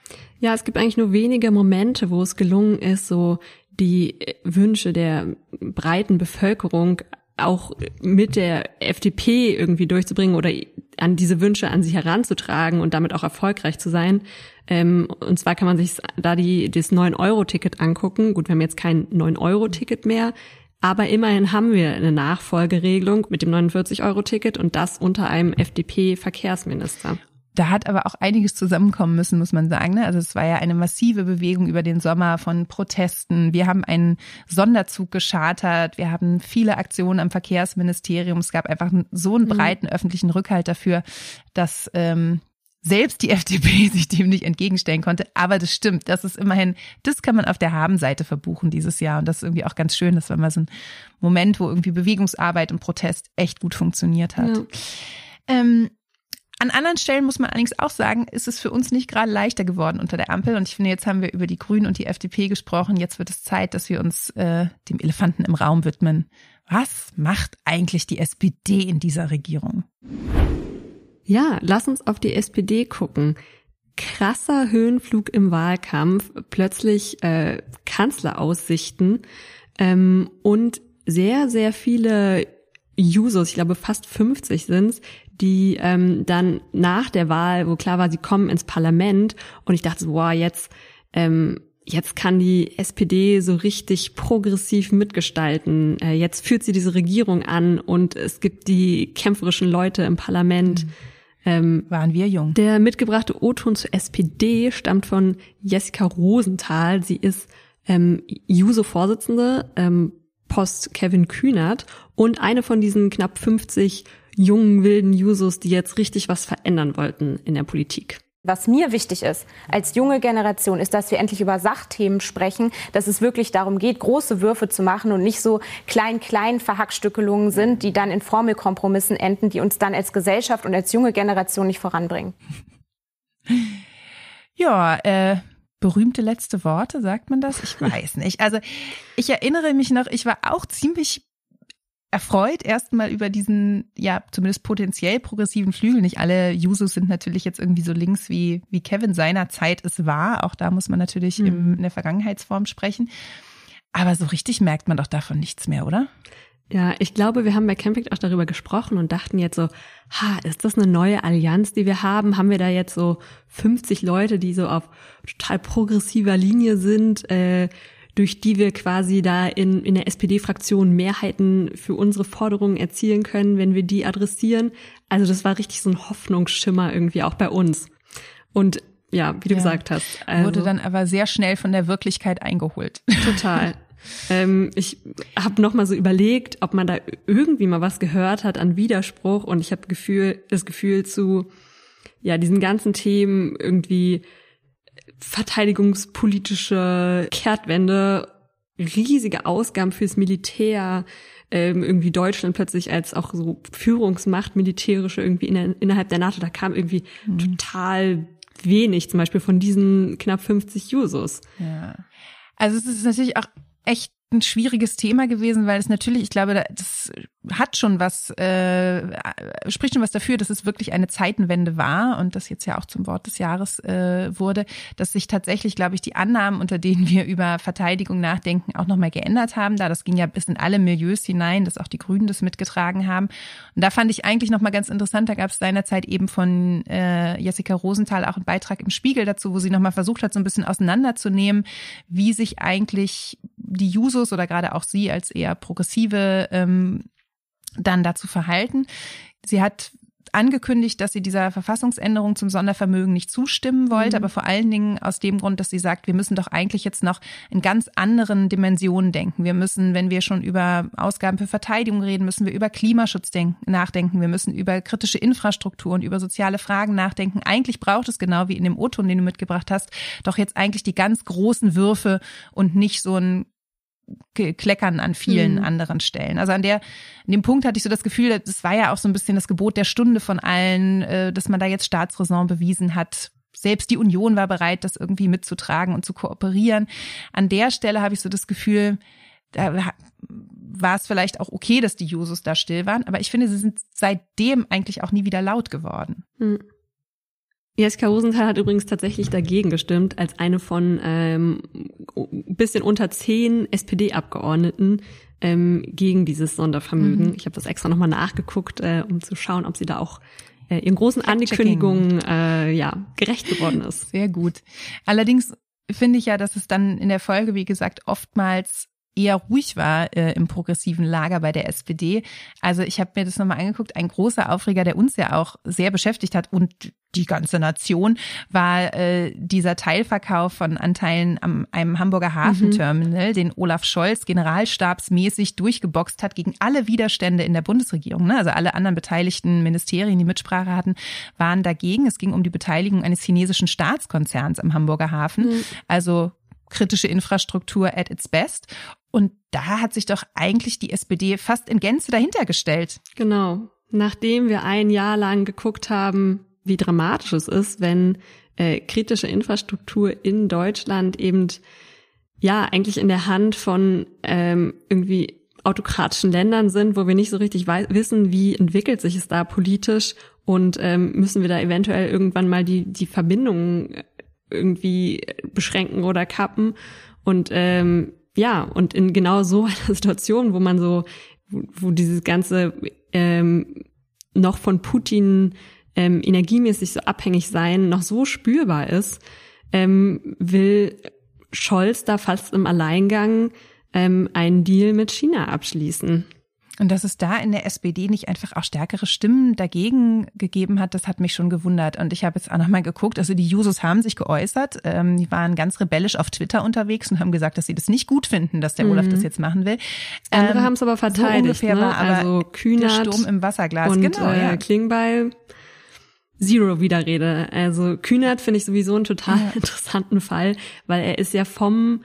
Ja, es gibt eigentlich nur wenige Momente, wo es gelungen ist, so die Wünsche der breiten Bevölkerung auch mit der FDP irgendwie durchzubringen oder an diese Wünsche an sich heranzutragen und damit auch erfolgreich zu sein. Ähm, und zwar kann man sich da die, das 9-Euro-Ticket angucken. Gut, wir haben jetzt kein 9-Euro-Ticket mehr, aber immerhin haben wir eine Nachfolgeregelung mit dem 49-Euro-Ticket und das unter einem FDP-Verkehrsminister. Da hat aber auch einiges zusammenkommen müssen, muss man sagen. Ne? Also es war ja eine massive Bewegung über den Sommer von Protesten. Wir haben einen Sonderzug geschartert. Wir haben viele Aktionen am Verkehrsministerium. Es gab einfach so einen mhm. breiten mhm. öffentlichen Rückhalt dafür, dass ähm, selbst die FDP sich dem nicht entgegenstellen konnte. Aber das stimmt. Das ist immerhin, das kann man auf der Habenseite verbuchen dieses Jahr. Und das ist irgendwie auch ganz schön. Das war mal so ein Moment, wo irgendwie Bewegungsarbeit und Protest echt gut funktioniert hat. Ja. Ähm, an anderen Stellen muss man allerdings auch sagen, ist es für uns nicht gerade leichter geworden unter der Ampel. Und ich finde, jetzt haben wir über die Grünen und die FDP gesprochen. Jetzt wird es Zeit, dass wir uns äh, dem Elefanten im Raum widmen. Was macht eigentlich die SPD in dieser Regierung? Ja, lass uns auf die SPD gucken. Krasser Höhenflug im Wahlkampf, plötzlich äh, Kanzleraussichten ähm, und sehr, sehr viele Users, ich glaube fast 50 sind's, die ähm, dann nach der Wahl, wo klar war, sie kommen ins Parlament und ich dachte so, wow, jetzt ähm, jetzt kann die SPD so richtig progressiv mitgestalten. Äh, jetzt führt sie diese Regierung an und es gibt die kämpferischen Leute im Parlament. Mhm. Ähm, Waren wir jung. Der mitgebrachte O-Ton zur SPD stammt von Jessica Rosenthal. Sie ist ähm, Juso-Vorsitzende, ähm, Post Kevin Kühnert und eine von diesen knapp 50 jungen, wilden Jusos, die jetzt richtig was verändern wollten in der Politik. Was mir wichtig ist als junge Generation, ist, dass wir endlich über Sachthemen sprechen, dass es wirklich darum geht, große Würfe zu machen und nicht so klein-klein Verhackstückelungen sind, die dann in Formelkompromissen enden, die uns dann als Gesellschaft und als junge Generation nicht voranbringen. Ja, äh, berühmte letzte Worte, sagt man das? Ich weiß nicht. Also ich erinnere mich noch, ich war auch ziemlich erfreut erstmal über diesen, ja, zumindest potenziell progressiven Flügel. Nicht alle Jusos sind natürlich jetzt irgendwie so links, wie, wie Kevin seiner Zeit es war. Auch da muss man natürlich mhm. im, in der Vergangenheitsform sprechen. Aber so richtig merkt man doch davon nichts mehr, oder? Ja, ich glaube, wir haben bei Camping auch darüber gesprochen und dachten jetzt so, ha, ist das eine neue Allianz, die wir haben? Haben wir da jetzt so 50 Leute, die so auf total progressiver Linie sind? Äh, durch die wir quasi da in, in der SPD-Fraktion Mehrheiten für unsere Forderungen erzielen können, wenn wir die adressieren. Also das war richtig so ein Hoffnungsschimmer irgendwie auch bei uns. Und ja, wie du ja, gesagt hast. Also, wurde dann aber sehr schnell von der Wirklichkeit eingeholt. Total. ähm, ich habe noch mal so überlegt, ob man da irgendwie mal was gehört hat an Widerspruch und ich habe Gefühl, das Gefühl zu ja diesen ganzen Themen irgendwie verteidigungspolitische Kehrtwende, riesige Ausgaben fürs Militär, ähm, irgendwie Deutschland plötzlich als auch so Führungsmacht militärische irgendwie in, innerhalb der NATO, da kam irgendwie mhm. total wenig, zum Beispiel von diesen knapp 50 Jusos. Ja. Also es ist natürlich auch echt ein schwieriges Thema gewesen, weil es natürlich, ich glaube, das hat schon was, äh, spricht schon was dafür, dass es wirklich eine Zeitenwende war und das jetzt ja auch zum Wort des Jahres äh, wurde, dass sich tatsächlich, glaube ich, die Annahmen, unter denen wir über Verteidigung nachdenken, auch nochmal geändert haben. Da das ging ja bis in alle Milieus hinein, dass auch die Grünen das mitgetragen haben. Und da fand ich eigentlich nochmal ganz interessant, da gab es seinerzeit eben von äh, Jessica Rosenthal auch einen Beitrag im Spiegel dazu, wo sie nochmal versucht hat, so ein bisschen auseinanderzunehmen, wie sich eigentlich die Jusos oder gerade auch Sie als eher progressive ähm, dann dazu verhalten. Sie hat angekündigt, dass sie dieser Verfassungsänderung zum Sondervermögen nicht zustimmen wollte, mhm. aber vor allen Dingen aus dem Grund, dass sie sagt, wir müssen doch eigentlich jetzt noch in ganz anderen Dimensionen denken. Wir müssen, wenn wir schon über Ausgaben für Verteidigung reden, müssen wir über Klimaschutz denken, nachdenken. Wir müssen über kritische Infrastruktur und über soziale Fragen nachdenken. Eigentlich braucht es genau wie in dem O-Ton, den du mitgebracht hast, doch jetzt eigentlich die ganz großen Würfe und nicht so ein Kleckern an vielen mhm. anderen Stellen. Also an der, an dem Punkt hatte ich so das Gefühl, das war ja auch so ein bisschen das Gebot der Stunde von allen, äh, dass man da jetzt Staatsräson bewiesen hat. Selbst die Union war bereit, das irgendwie mitzutragen und zu kooperieren. An der Stelle habe ich so das Gefühl, da war es vielleicht auch okay, dass die Jusos da still waren, aber ich finde, sie sind seitdem eigentlich auch nie wieder laut geworden. Hm. Jeska Rosenthal hat übrigens tatsächlich dagegen gestimmt, als eine von ähm, bisschen unter zehn SPD-Abgeordneten ähm, gegen dieses Sondervermögen. Mhm. Ich habe das extra nochmal nachgeguckt, äh, um zu schauen, ob sie da auch äh, ihren großen Ankündigungen äh, ja, gerecht geworden ist. Sehr gut. Allerdings finde ich ja, dass es dann in der Folge, wie gesagt, oftmals eher ruhig war äh, im progressiven Lager bei der SPD. Also ich habe mir das nochmal angeguckt. Ein großer Aufreger, der uns ja auch sehr beschäftigt hat und die ganze Nation, war äh, dieser Teilverkauf von Anteilen am einem Hamburger Hafenterminal, mhm. den Olaf Scholz generalstabsmäßig durchgeboxt hat gegen alle Widerstände in der Bundesregierung. Ne? Also alle anderen beteiligten Ministerien, die Mitsprache hatten, waren dagegen. Es ging um die Beteiligung eines chinesischen Staatskonzerns am Hamburger Hafen. Mhm. Also kritische Infrastruktur at its best. Und da hat sich doch eigentlich die SPD fast in Gänze dahinter gestellt. Genau. Nachdem wir ein Jahr lang geguckt haben, wie dramatisch es ist, wenn äh, kritische Infrastruktur in Deutschland eben ja eigentlich in der Hand von ähm, irgendwie autokratischen Ländern sind, wo wir nicht so richtig wissen, wie entwickelt sich es da politisch und ähm, müssen wir da eventuell irgendwann mal die die Verbindungen irgendwie beschränken oder kappen und ähm, ja, und in genau so einer Situation, wo man so, wo, dieses ganze ähm, noch von Putin ähm, energiemäßig so abhängig sein noch so spürbar ist, ähm, will Scholz da fast im Alleingang ähm, einen Deal mit China abschließen. Und dass es da in der SPD nicht einfach auch stärkere Stimmen dagegen gegeben hat, das hat mich schon gewundert. Und ich habe jetzt auch nochmal geguckt, also die Jusos haben sich geäußert, ähm, die waren ganz rebellisch auf Twitter unterwegs und haben gesagt, dass sie das nicht gut finden, dass der mhm. Olaf das jetzt machen will. Andere ähm, haben es aber verteidigt. So ungefähr ne? war aber also Kühnert Sturm im Wasserglas. Und, genau, äh, ja. Klingbeil Zero Widerrede. Also Kühnert finde ich sowieso einen total ja. interessanten Fall, weil er ist ja vom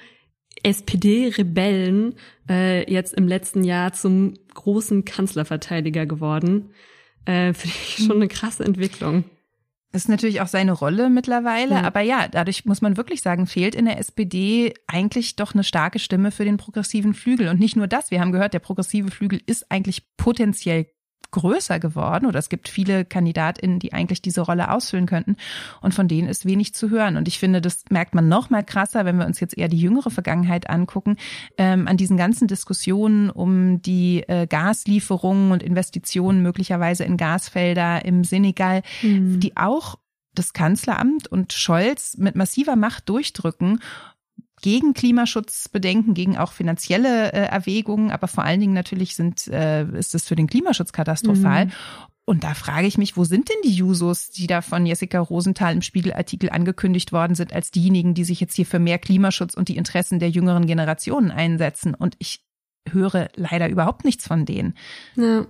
SPD-Rebellen äh, jetzt im letzten Jahr zum großen Kanzlerverteidiger geworden. Äh, Finde ich schon eine krasse Entwicklung. Das ist natürlich auch seine Rolle mittlerweile, ja. aber ja, dadurch muss man wirklich sagen, fehlt in der SPD eigentlich doch eine starke Stimme für den progressiven Flügel. Und nicht nur das, wir haben gehört, der progressive Flügel ist eigentlich potenziell größer geworden oder es gibt viele KandidatInnen, die eigentlich diese Rolle ausfüllen könnten und von denen ist wenig zu hören. Und ich finde, das merkt man noch mal krasser, wenn wir uns jetzt eher die jüngere Vergangenheit angucken, ähm, an diesen ganzen Diskussionen um die äh, Gaslieferungen und Investitionen möglicherweise in Gasfelder im Senegal, mhm. die auch das Kanzleramt und Scholz mit massiver Macht durchdrücken gegen Klimaschutzbedenken, gegen auch finanzielle äh, Erwägungen, aber vor allen Dingen natürlich sind, äh, ist es für den Klimaschutz katastrophal. Mhm. Und da frage ich mich, wo sind denn die Jusos, die da von Jessica Rosenthal im Spiegelartikel angekündigt worden sind, als diejenigen, die sich jetzt hier für mehr Klimaschutz und die Interessen der jüngeren Generationen einsetzen? Und ich höre leider überhaupt nichts von denen. Ja.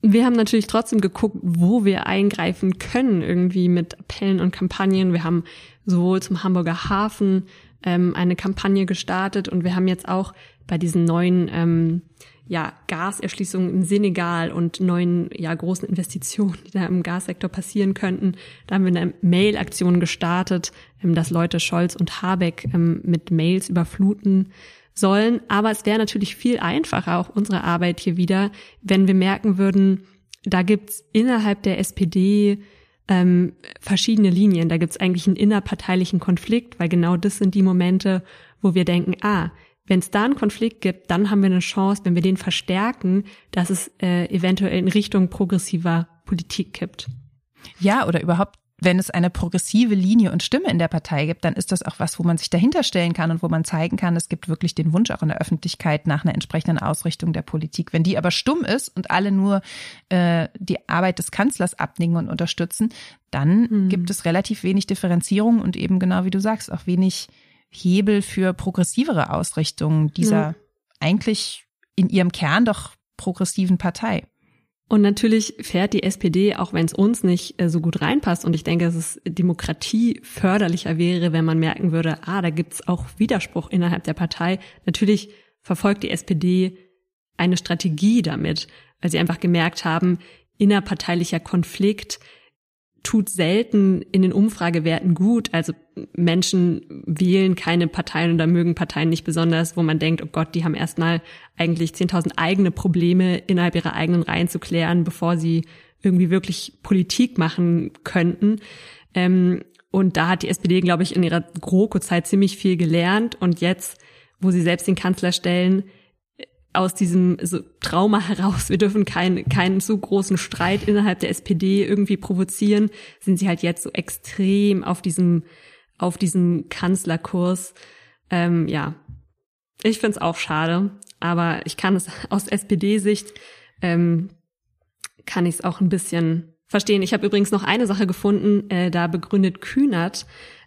Wir haben natürlich trotzdem geguckt, wo wir eingreifen können, irgendwie mit Appellen und Kampagnen. Wir haben sowohl zum Hamburger Hafen ähm, eine Kampagne gestartet und wir haben jetzt auch bei diesen neuen ähm, ja, Gaserschließungen im Senegal und neuen ja, großen Investitionen, die da im Gassektor passieren könnten. Da haben wir eine Mail-Aktion gestartet, ähm, dass Leute Scholz und Habeck ähm, mit Mails überfluten sollen. Aber es wäre natürlich viel einfacher, auch unsere Arbeit hier wieder, wenn wir merken würden, da gibt's innerhalb der SPD ähm, verschiedene Linien. Da gibt es eigentlich einen innerparteilichen Konflikt, weil genau das sind die Momente, wo wir denken, ah, wenn es da einen Konflikt gibt, dann haben wir eine Chance, wenn wir den verstärken, dass es äh, eventuell in Richtung progressiver Politik kippt. Ja, oder überhaupt wenn es eine progressive Linie und Stimme in der Partei gibt, dann ist das auch was, wo man sich dahinter stellen kann und wo man zeigen kann, es gibt wirklich den Wunsch auch in der Öffentlichkeit nach einer entsprechenden Ausrichtung der Politik. Wenn die aber stumm ist und alle nur äh, die Arbeit des Kanzlers abnicken und unterstützen, dann mhm. gibt es relativ wenig Differenzierung und eben genau wie du sagst, auch wenig Hebel für progressivere Ausrichtungen dieser mhm. eigentlich in ihrem Kern doch progressiven Partei. Und natürlich fährt die SPD, auch wenn es uns nicht äh, so gut reinpasst, und ich denke, dass es Demokratie förderlicher wäre, wenn man merken würde, ah, da gibt's auch Widerspruch innerhalb der Partei. Natürlich verfolgt die SPD eine Strategie damit, weil sie einfach gemerkt haben, innerparteilicher Konflikt tut selten in den Umfragewerten gut. Also Menschen wählen keine Parteien oder mögen Parteien nicht besonders, wo man denkt, oh Gott, die haben erstmal eigentlich 10.000 eigene Probleme innerhalb ihrer eigenen Reihen zu klären, bevor sie irgendwie wirklich Politik machen könnten. Ähm, und da hat die SPD, glaube ich, in ihrer GroKo-Zeit ziemlich viel gelernt. Und jetzt, wo sie selbst den Kanzler stellen, aus diesem so Trauma heraus, wir dürfen keinen keinen zu großen Streit innerhalb der SPD irgendwie provozieren, sind sie halt jetzt so extrem auf diesem auf diesem Kanzlerkurs. Ähm, ja, ich find's auch schade, aber ich kann es aus SPD-Sicht ähm, kann ich es auch ein bisschen verstehen. Ich habe übrigens noch eine Sache gefunden, äh, da begründet Kühnert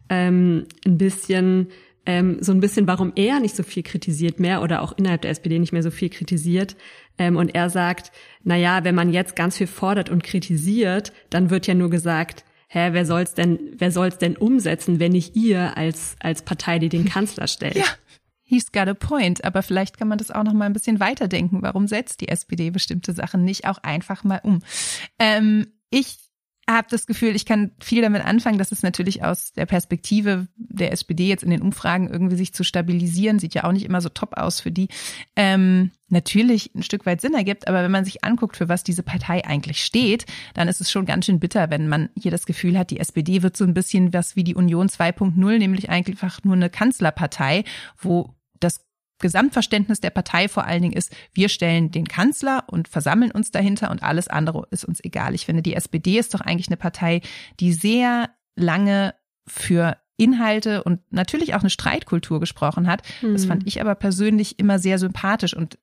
ähm, ein bisschen ähm, so ein bisschen, warum er nicht so viel kritisiert mehr oder auch innerhalb der SPD nicht mehr so viel kritisiert. Ähm, und er sagt, na ja, wenn man jetzt ganz viel fordert und kritisiert, dann wird ja nur gesagt, hä, wer soll's denn, wer soll's denn umsetzen, wenn nicht ihr als, als Partei, die den Kanzler stellt? Ja. He's got a point, aber vielleicht kann man das auch noch mal ein bisschen weiterdenken. Warum setzt die SPD bestimmte Sachen nicht auch einfach mal um? Ähm, ich habe das Gefühl, ich kann viel damit anfangen, dass es natürlich aus der Perspektive der SPD jetzt in den Umfragen irgendwie sich zu stabilisieren, sieht ja auch nicht immer so top aus für die, ähm, natürlich ein Stück weit Sinn ergibt. Aber wenn man sich anguckt, für was diese Partei eigentlich steht, dann ist es schon ganz schön bitter, wenn man hier das Gefühl hat, die SPD wird so ein bisschen was wie die Union 2.0, nämlich einfach nur eine Kanzlerpartei, wo das Gesamtverständnis der Partei vor allen Dingen ist, wir stellen den Kanzler und versammeln uns dahinter und alles andere ist uns egal. Ich finde, die SPD ist doch eigentlich eine Partei, die sehr lange für Inhalte und natürlich auch eine Streitkultur gesprochen hat. Das fand hm. ich aber persönlich immer sehr sympathisch und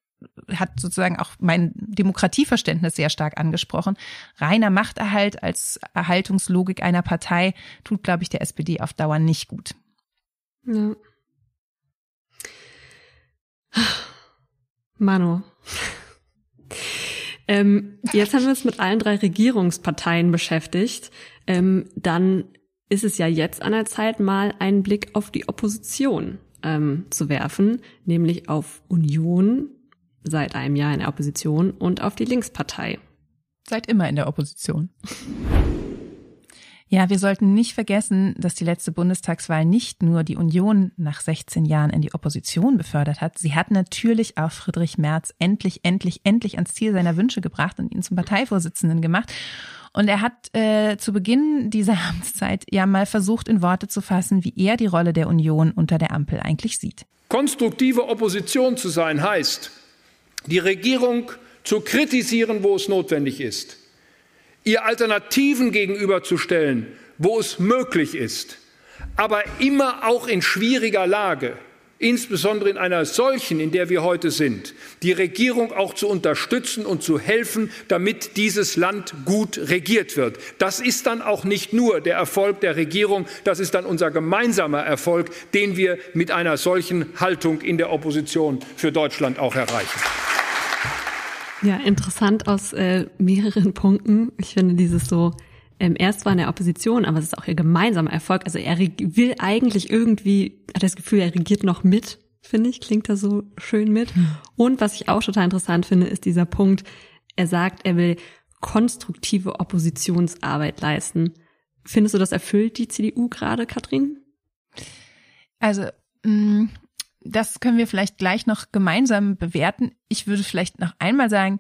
hat sozusagen auch mein Demokratieverständnis sehr stark angesprochen. Reiner Machterhalt als Erhaltungslogik einer Partei tut, glaube ich, der SPD auf Dauer nicht gut. Ja. Manu. ähm, jetzt haben wir uns mit allen drei Regierungsparteien beschäftigt. Ähm, dann ist es ja jetzt an der Zeit, mal einen Blick auf die Opposition ähm, zu werfen, nämlich auf Union seit einem Jahr in der Opposition und auf die Linkspartei. Seit immer in der Opposition. Ja, wir sollten nicht vergessen, dass die letzte Bundestagswahl nicht nur die Union nach 16 Jahren in die Opposition befördert hat. Sie hat natürlich auch Friedrich Merz endlich, endlich, endlich ans Ziel seiner Wünsche gebracht und ihn zum Parteivorsitzenden gemacht. Und er hat äh, zu Beginn dieser Amtszeit ja mal versucht, in Worte zu fassen, wie er die Rolle der Union unter der Ampel eigentlich sieht. Konstruktive Opposition zu sein heißt, die Regierung zu kritisieren, wo es notwendig ist ihr Alternativen gegenüberzustellen, wo es möglich ist, aber immer auch in schwieriger Lage, insbesondere in einer solchen, in der wir heute sind, die Regierung auch zu unterstützen und zu helfen, damit dieses Land gut regiert wird. Das ist dann auch nicht nur der Erfolg der Regierung, das ist dann unser gemeinsamer Erfolg, den wir mit einer solchen Haltung in der Opposition für Deutschland auch erreichen. Ja, interessant aus äh, mehreren Punkten. Ich finde dieses so, ähm, erst war in der Opposition, aber es ist auch ihr gemeinsamer Erfolg. Also er will eigentlich irgendwie, hat das Gefühl, er regiert noch mit, finde ich, klingt da so schön mit. Hm. Und was ich auch total interessant finde, ist dieser Punkt, er sagt, er will konstruktive Oppositionsarbeit leisten. Findest du, das erfüllt die CDU gerade, Katrin? Also, mh, mm, das können wir vielleicht gleich noch gemeinsam bewerten. Ich würde vielleicht noch einmal sagen,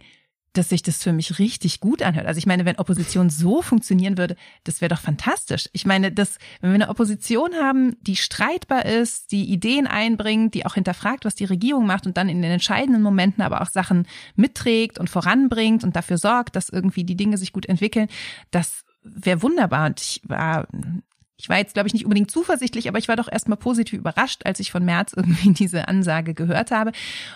dass sich das für mich richtig gut anhört. Also ich meine, wenn Opposition so funktionieren würde, das wäre doch fantastisch. Ich meine, dass, wenn wir eine Opposition haben, die streitbar ist, die Ideen einbringt, die auch hinterfragt, was die Regierung macht und dann in den entscheidenden Momenten aber auch Sachen mitträgt und voranbringt und dafür sorgt, dass irgendwie die Dinge sich gut entwickeln, das wäre wunderbar. Und ich war ich war jetzt, glaube ich, nicht unbedingt zuversichtlich, aber ich war doch erstmal positiv überrascht, als ich von März irgendwie diese Ansage gehört habe.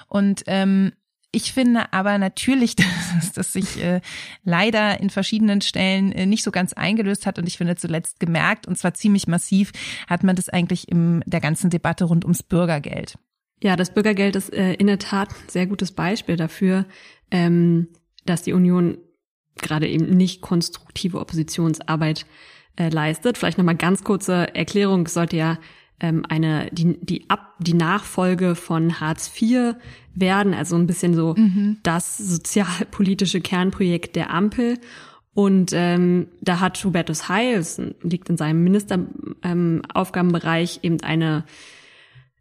Und ähm, ich finde aber natürlich, dass das sich äh, leider in verschiedenen Stellen äh, nicht so ganz eingelöst hat. Und ich finde zuletzt gemerkt, und zwar ziemlich massiv, hat man das eigentlich in der ganzen Debatte rund ums Bürgergeld. Ja, das Bürgergeld ist äh, in der Tat ein sehr gutes Beispiel dafür, ähm, dass die Union gerade eben nicht konstruktive Oppositionsarbeit äh, leistet. Vielleicht nochmal ganz kurze Erklärung. Es sollte ja ähm, eine, die, die, Ab, die Nachfolge von Hartz IV werden, also ein bisschen so mhm. das sozialpolitische Kernprojekt der Ampel. Und ähm, da hat Hubertus Heils, liegt in seinem Ministeraufgabenbereich, ähm, eben eine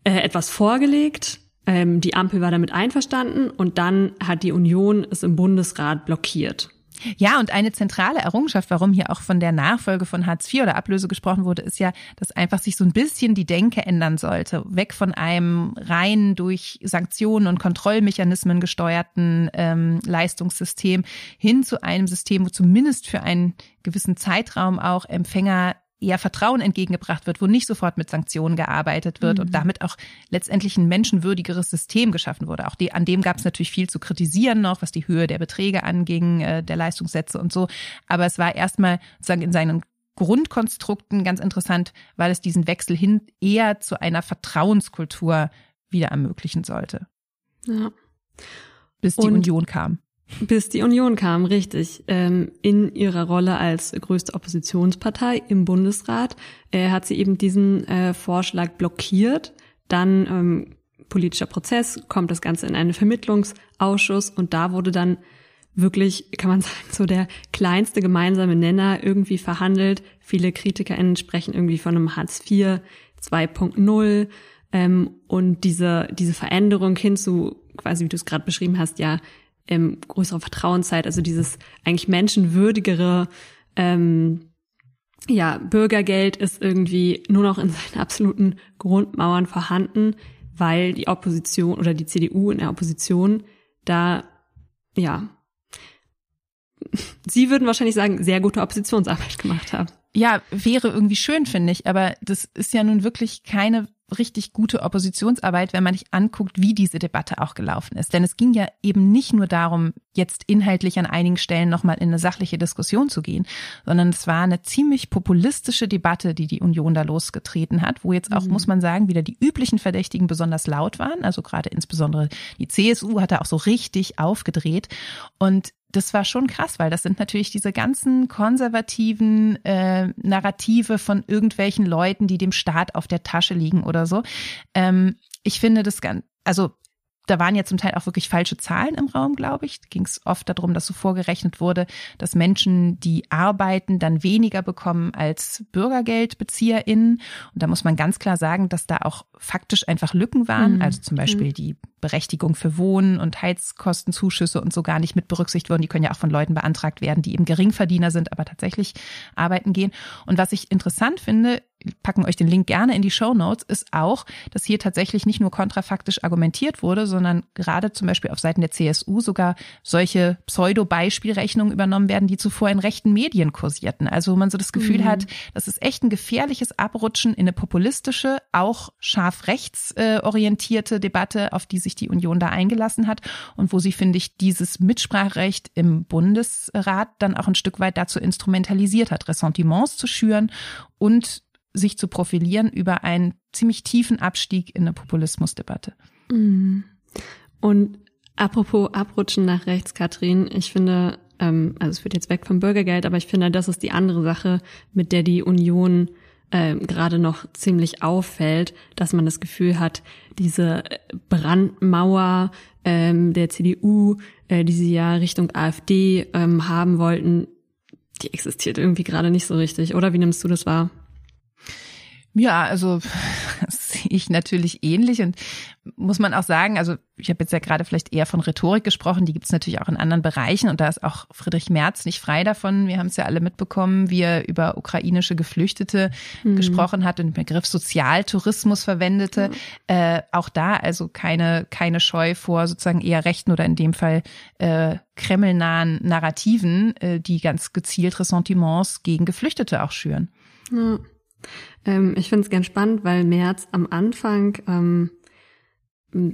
äh, etwas vorgelegt. Ähm, die Ampel war damit einverstanden und dann hat die Union es im Bundesrat blockiert. Ja, und eine zentrale Errungenschaft, warum hier auch von der Nachfolge von Hartz IV oder Ablöse gesprochen wurde, ist ja, dass einfach sich so ein bisschen die Denke ändern sollte. Weg von einem rein durch Sanktionen und Kontrollmechanismen gesteuerten ähm, Leistungssystem hin zu einem System, wo zumindest für einen gewissen Zeitraum auch Empfänger eher Vertrauen entgegengebracht wird, wo nicht sofort mit Sanktionen gearbeitet wird mhm. und damit auch letztendlich ein menschenwürdigeres System geschaffen wurde. Auch die, an dem gab es natürlich viel zu kritisieren noch, was die Höhe der Beträge anging, äh, der Leistungssätze und so. Aber es war erstmal sozusagen in seinen Grundkonstrukten ganz interessant, weil es diesen Wechsel hin eher zu einer Vertrauenskultur wieder ermöglichen sollte. Ja. Bis die und Union kam. Bis die Union kam, richtig. Ähm, in ihrer Rolle als größte Oppositionspartei im Bundesrat hat sie eben diesen äh, Vorschlag blockiert. Dann ähm, politischer Prozess, kommt das Ganze in einen Vermittlungsausschuss und da wurde dann wirklich, kann man sagen, so der kleinste gemeinsame Nenner irgendwie verhandelt. Viele KritikerInnen sprechen irgendwie von einem Hartz IV 2.0 ähm, und diese, diese Veränderung hin zu, quasi wie du es gerade beschrieben hast, ja, ähm, größere Vertrauenszeit, also dieses eigentlich menschenwürdigere ähm, ja, Bürgergeld ist irgendwie nur noch in seinen absoluten Grundmauern vorhanden, weil die Opposition oder die CDU in der Opposition da, ja, Sie würden wahrscheinlich sagen, sehr gute Oppositionsarbeit gemacht haben. Ja, wäre irgendwie schön, finde ich, aber das ist ja nun wirklich keine richtig gute Oppositionsarbeit, wenn man sich anguckt, wie diese Debatte auch gelaufen ist. Denn es ging ja eben nicht nur darum, jetzt inhaltlich an einigen Stellen nochmal in eine sachliche Diskussion zu gehen, sondern es war eine ziemlich populistische Debatte, die die Union da losgetreten hat, wo jetzt auch, mhm. muss man sagen, wieder die üblichen Verdächtigen besonders laut waren. Also gerade insbesondere die CSU hat da auch so richtig aufgedreht. Und das war schon krass, weil das sind natürlich diese ganzen konservativen äh, Narrative von irgendwelchen Leuten, die dem Staat auf der Tasche liegen oder so. Ähm, ich finde das ganz, also da waren ja zum Teil auch wirklich falsche Zahlen im Raum, glaube ich. Da ging es oft darum, dass so vorgerechnet wurde, dass Menschen, die arbeiten, dann weniger bekommen als BürgergeldbezieherInnen. Und da muss man ganz klar sagen, dass da auch faktisch einfach Lücken waren. Mhm. Also zum Beispiel mhm. die Berechtigung für Wohnen und Heizkostenzuschüsse und so gar nicht mit berücksichtigt wurden. Die können ja auch von Leuten beantragt werden, die eben Geringverdiener sind, aber tatsächlich arbeiten gehen. Und was ich interessant finde, packen euch den Link gerne in die Show Notes, ist auch, dass hier tatsächlich nicht nur kontrafaktisch argumentiert wurde, sondern gerade zum Beispiel auf Seiten der CSU sogar solche Pseudo-Beispielrechnungen übernommen werden, die zuvor in rechten Medien kursierten. Also wo man so das Gefühl mhm. hat, das ist echt ein gefährliches Abrutschen in eine populistische, auch scharf rechtsorientierte Debatte, auf die sich sich die Union da eingelassen hat und wo sie, finde ich, dieses Mitspracherecht im Bundesrat dann auch ein Stück weit dazu instrumentalisiert hat, Ressentiments zu schüren und sich zu profilieren über einen ziemlich tiefen Abstieg in der Populismusdebatte. Mhm. Und apropos Abrutschen nach rechts, Katrin, ich finde, ähm, also es wird jetzt weg vom Bürgergeld, aber ich finde, das ist die andere Sache, mit der die Union äh, gerade noch ziemlich auffällt, dass man das Gefühl hat, diese Brandmauer ähm, der CDU, äh, die sie ja Richtung AfD ähm, haben wollten, die existiert irgendwie gerade nicht so richtig. Oder wie nimmst du das wahr? Ja, also das sehe ich natürlich ähnlich und muss man auch sagen, also ich habe jetzt ja gerade vielleicht eher von Rhetorik gesprochen, die gibt es natürlich auch in anderen Bereichen und da ist auch Friedrich Merz nicht frei davon. Wir haben es ja alle mitbekommen, wie er über ukrainische Geflüchtete mhm. gesprochen hat und den Begriff Sozialtourismus verwendete. Mhm. Äh, auch da also keine, keine Scheu vor sozusagen eher rechten oder in dem Fall äh, kremlnahen Narrativen, äh, die ganz gezielt Ressentiments gegen Geflüchtete auch schüren. Ja. Ähm, ich finde es ganz spannend, weil Merz am Anfang ähm,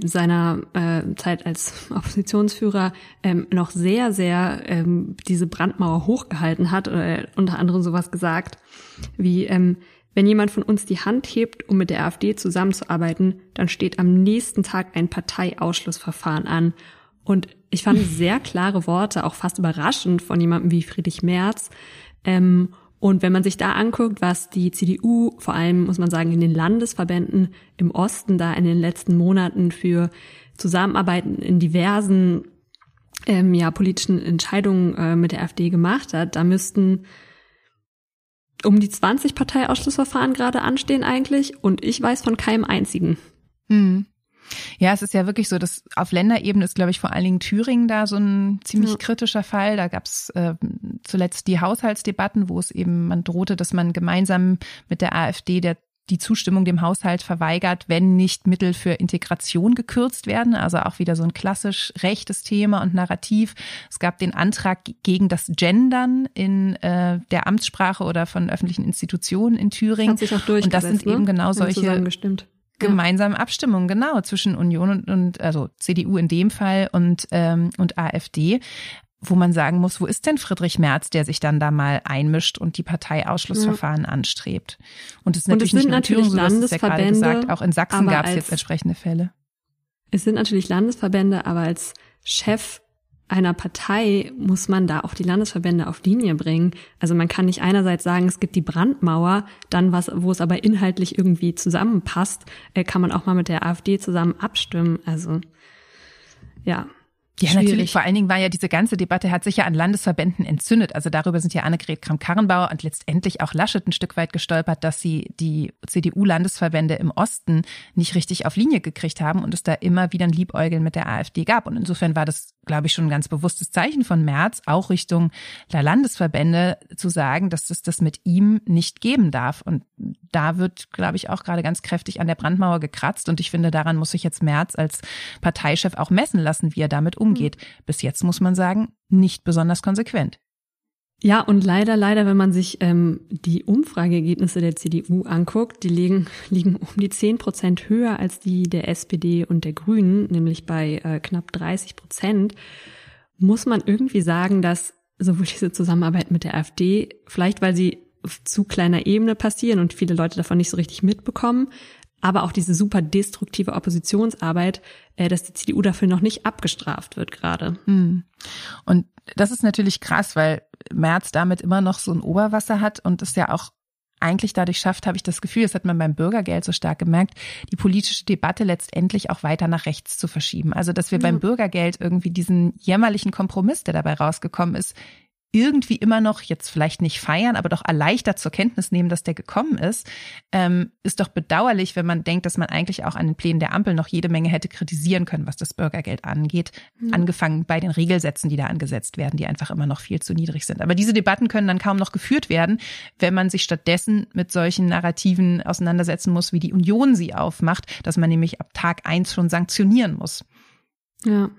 seiner äh, Zeit als Oppositionsführer ähm, noch sehr, sehr ähm, diese Brandmauer hochgehalten hat oder unter anderem sowas gesagt wie, ähm, wenn jemand von uns die Hand hebt, um mit der AfD zusammenzuarbeiten, dann steht am nächsten Tag ein Parteiausschlussverfahren an. Und ich fand sehr klare Worte, auch fast überraschend von jemandem wie Friedrich Merz. Ähm, und wenn man sich da anguckt, was die CDU, vor allem muss man sagen in den Landesverbänden im Osten da in den letzten Monaten für Zusammenarbeiten in diversen ähm, ja, politischen Entscheidungen äh, mit der AfD gemacht hat. Da müssten um die 20 Parteiausschlussverfahren gerade anstehen eigentlich und ich weiß von keinem einzigen. Hm. Ja, es ist ja wirklich so, dass auf Länderebene ist, glaube ich, vor allen Dingen Thüringen da so ein ziemlich ja. kritischer Fall. Da gab es äh, zuletzt die Haushaltsdebatten, wo es eben man drohte, dass man gemeinsam mit der AfD der die Zustimmung dem Haushalt verweigert, wenn nicht Mittel für Integration gekürzt werden. Also auch wieder so ein klassisch rechtes Thema und Narrativ. Es gab den Antrag gegen das Gendern in äh, der Amtssprache oder von öffentlichen Institutionen in Thüringen. Hat sich auch durchgesetzt, und das sind ne? eben genau solche gemeinsamen ja. Abstimmungen, genau, zwischen Union und, und also CDU in dem Fall und, ähm, und AfD wo man sagen muss, wo ist denn Friedrich Merz, der sich dann da mal einmischt und die Parteiausschlussverfahren ja. anstrebt? Und es ist natürlich und es nicht nur natürlich Thüringen so, ja gerade gesagt, auch in Sachsen gab es jetzt entsprechende Fälle. Es sind natürlich Landesverbände, aber als Chef einer Partei muss man da auch die Landesverbände auf Linie bringen. Also man kann nicht einerseits sagen, es gibt die Brandmauer, dann was, wo es aber inhaltlich irgendwie zusammenpasst, äh, kann man auch mal mit der AfD zusammen abstimmen. Also ja, ja, Schwierig. natürlich. Vor allen Dingen war ja diese ganze Debatte hat sich ja an Landesverbänden entzündet. Also darüber sind ja Annegret Kramp-Karrenbauer und letztendlich auch Laschet ein Stück weit gestolpert, dass sie die CDU-Landesverbände im Osten nicht richtig auf Linie gekriegt haben und es da immer wieder ein Liebäugeln mit der AfD gab. Und insofern war das, glaube ich, schon ein ganz bewusstes Zeichen von Merz, auch Richtung der Landesverbände zu sagen, dass es das mit ihm nicht geben darf. Und da wird, glaube ich, auch gerade ganz kräftig an der Brandmauer gekratzt. Und ich finde, daran muss sich jetzt Merz als Parteichef auch messen lassen, wie er damit umgeht umgeht. Bis jetzt muss man sagen, nicht besonders konsequent. Ja, und leider, leider, wenn man sich ähm, die Umfrageergebnisse der CDU anguckt, die liegen, liegen um die zehn Prozent höher als die der SPD und der Grünen, nämlich bei äh, knapp 30 Prozent, muss man irgendwie sagen, dass sowohl diese Zusammenarbeit mit der AfD, vielleicht weil sie auf zu kleiner Ebene passieren und viele Leute davon nicht so richtig mitbekommen, aber auch diese super destruktive Oppositionsarbeit, äh, dass die CDU dafür noch nicht abgestraft wird gerade. Hm. Und das ist natürlich krass, weil Merz damit immer noch so ein Oberwasser hat und es ja auch eigentlich dadurch schafft, habe ich das Gefühl, das hat man beim Bürgergeld so stark gemerkt, die politische Debatte letztendlich auch weiter nach rechts zu verschieben. Also, dass wir beim Bürgergeld irgendwie diesen jämmerlichen Kompromiss, der dabei rausgekommen ist, irgendwie immer noch jetzt vielleicht nicht feiern, aber doch erleichtert zur Kenntnis nehmen, dass der gekommen ist, ähm, ist doch bedauerlich, wenn man denkt, dass man eigentlich auch an den Plänen der Ampel noch jede Menge hätte kritisieren können, was das Bürgergeld angeht. Mhm. Angefangen bei den Regelsätzen, die da angesetzt werden, die einfach immer noch viel zu niedrig sind. Aber diese Debatten können dann kaum noch geführt werden, wenn man sich stattdessen mit solchen Narrativen auseinandersetzen muss, wie die Union sie aufmacht, dass man nämlich ab Tag eins schon sanktionieren muss. Ja.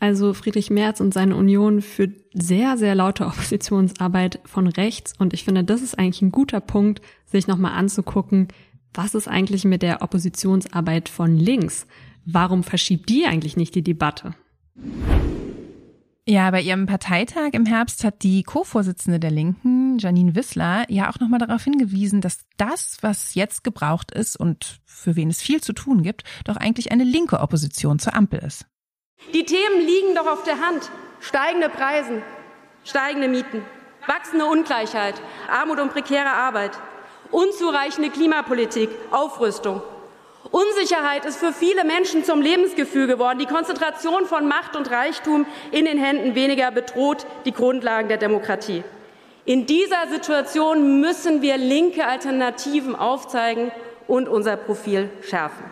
Also Friedrich Merz und seine Union führt sehr, sehr laute Oppositionsarbeit von rechts. Und ich finde, das ist eigentlich ein guter Punkt, sich nochmal anzugucken, was ist eigentlich mit der Oppositionsarbeit von links? Warum verschiebt die eigentlich nicht die Debatte? Ja, bei ihrem Parteitag im Herbst hat die Co-Vorsitzende der Linken, Janine Wissler, ja auch nochmal darauf hingewiesen, dass das, was jetzt gebraucht ist und für wen es viel zu tun gibt, doch eigentlich eine linke Opposition zur Ampel ist. Die Themen liegen doch auf der Hand. Steigende Preise, steigende Mieten, wachsende Ungleichheit, Armut und prekäre Arbeit, unzureichende Klimapolitik, Aufrüstung. Unsicherheit ist für viele Menschen zum Lebensgefühl geworden. Die Konzentration von Macht und Reichtum in den Händen weniger bedroht die Grundlagen der Demokratie. In dieser Situation müssen wir linke Alternativen aufzeigen und unser Profil schärfen.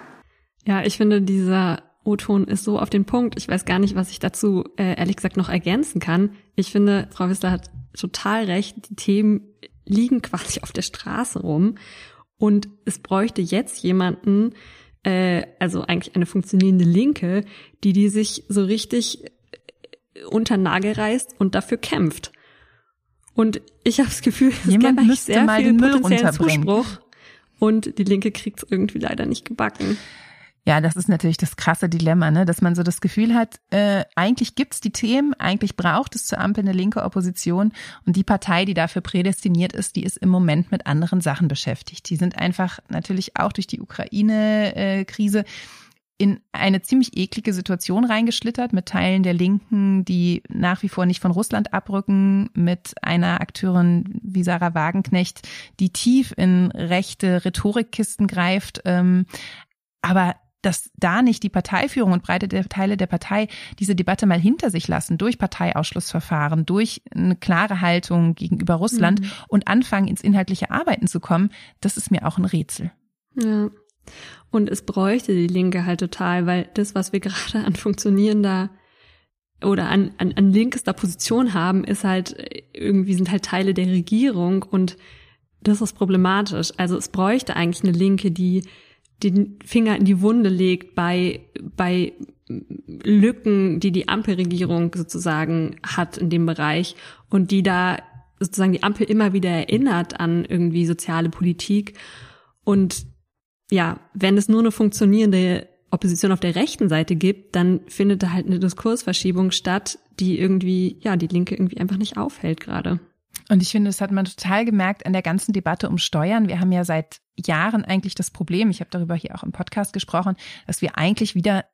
Ja, ich finde, dieser O-Ton ist so auf den Punkt. Ich weiß gar nicht, was ich dazu äh, ehrlich gesagt noch ergänzen kann. Ich finde, Frau Wissler hat total recht. Die Themen liegen quasi auf der Straße rum. Und es bräuchte jetzt jemanden, äh, also eigentlich eine funktionierende Linke, die die sich so richtig äh, unter Nagel reißt und dafür kämpft. Und ich habe das Gefühl, es Jemand gäbe sehr mal viel potenziellen Zuspruch. Und die Linke kriegt es irgendwie leider nicht gebacken. Ja, das ist natürlich das krasse Dilemma, ne? dass man so das Gefühl hat, äh, eigentlich gibt's die Themen, eigentlich braucht es zur Ampel eine linke Opposition und die Partei, die dafür prädestiniert ist, die ist im Moment mit anderen Sachen beschäftigt. Die sind einfach natürlich auch durch die Ukraine-Krise in eine ziemlich eklige Situation reingeschlittert mit Teilen der Linken, die nach wie vor nicht von Russland abrücken, mit einer Akteurin wie Sarah Wagenknecht, die tief in rechte Rhetorikkisten greift. Ähm, aber dass da nicht die Parteiführung und breite Teile der Partei diese Debatte mal hinter sich lassen, durch Parteiausschlussverfahren, durch eine klare Haltung gegenüber Russland mhm. und anfangen, ins inhaltliche Arbeiten zu kommen, das ist mir auch ein Rätsel. Ja. Und es bräuchte die Linke halt total, weil das, was wir gerade an funktionierender oder an, an, an linkester Position haben, ist halt irgendwie sind halt Teile der Regierung und das ist problematisch. Also es bräuchte eigentlich eine Linke, die den Finger in die Wunde legt bei, bei Lücken, die die Ampelregierung sozusagen hat in dem Bereich und die da sozusagen die Ampel immer wieder erinnert an irgendwie soziale Politik. Und ja, wenn es nur eine funktionierende Opposition auf der rechten Seite gibt, dann findet da halt eine Diskursverschiebung statt, die irgendwie, ja, die Linke irgendwie einfach nicht aufhält gerade. Und ich finde, das hat man total gemerkt an der ganzen Debatte um Steuern. Wir haben ja seit Jahren eigentlich das Problem, ich habe darüber hier auch im Podcast gesprochen, dass wir eigentlich wieder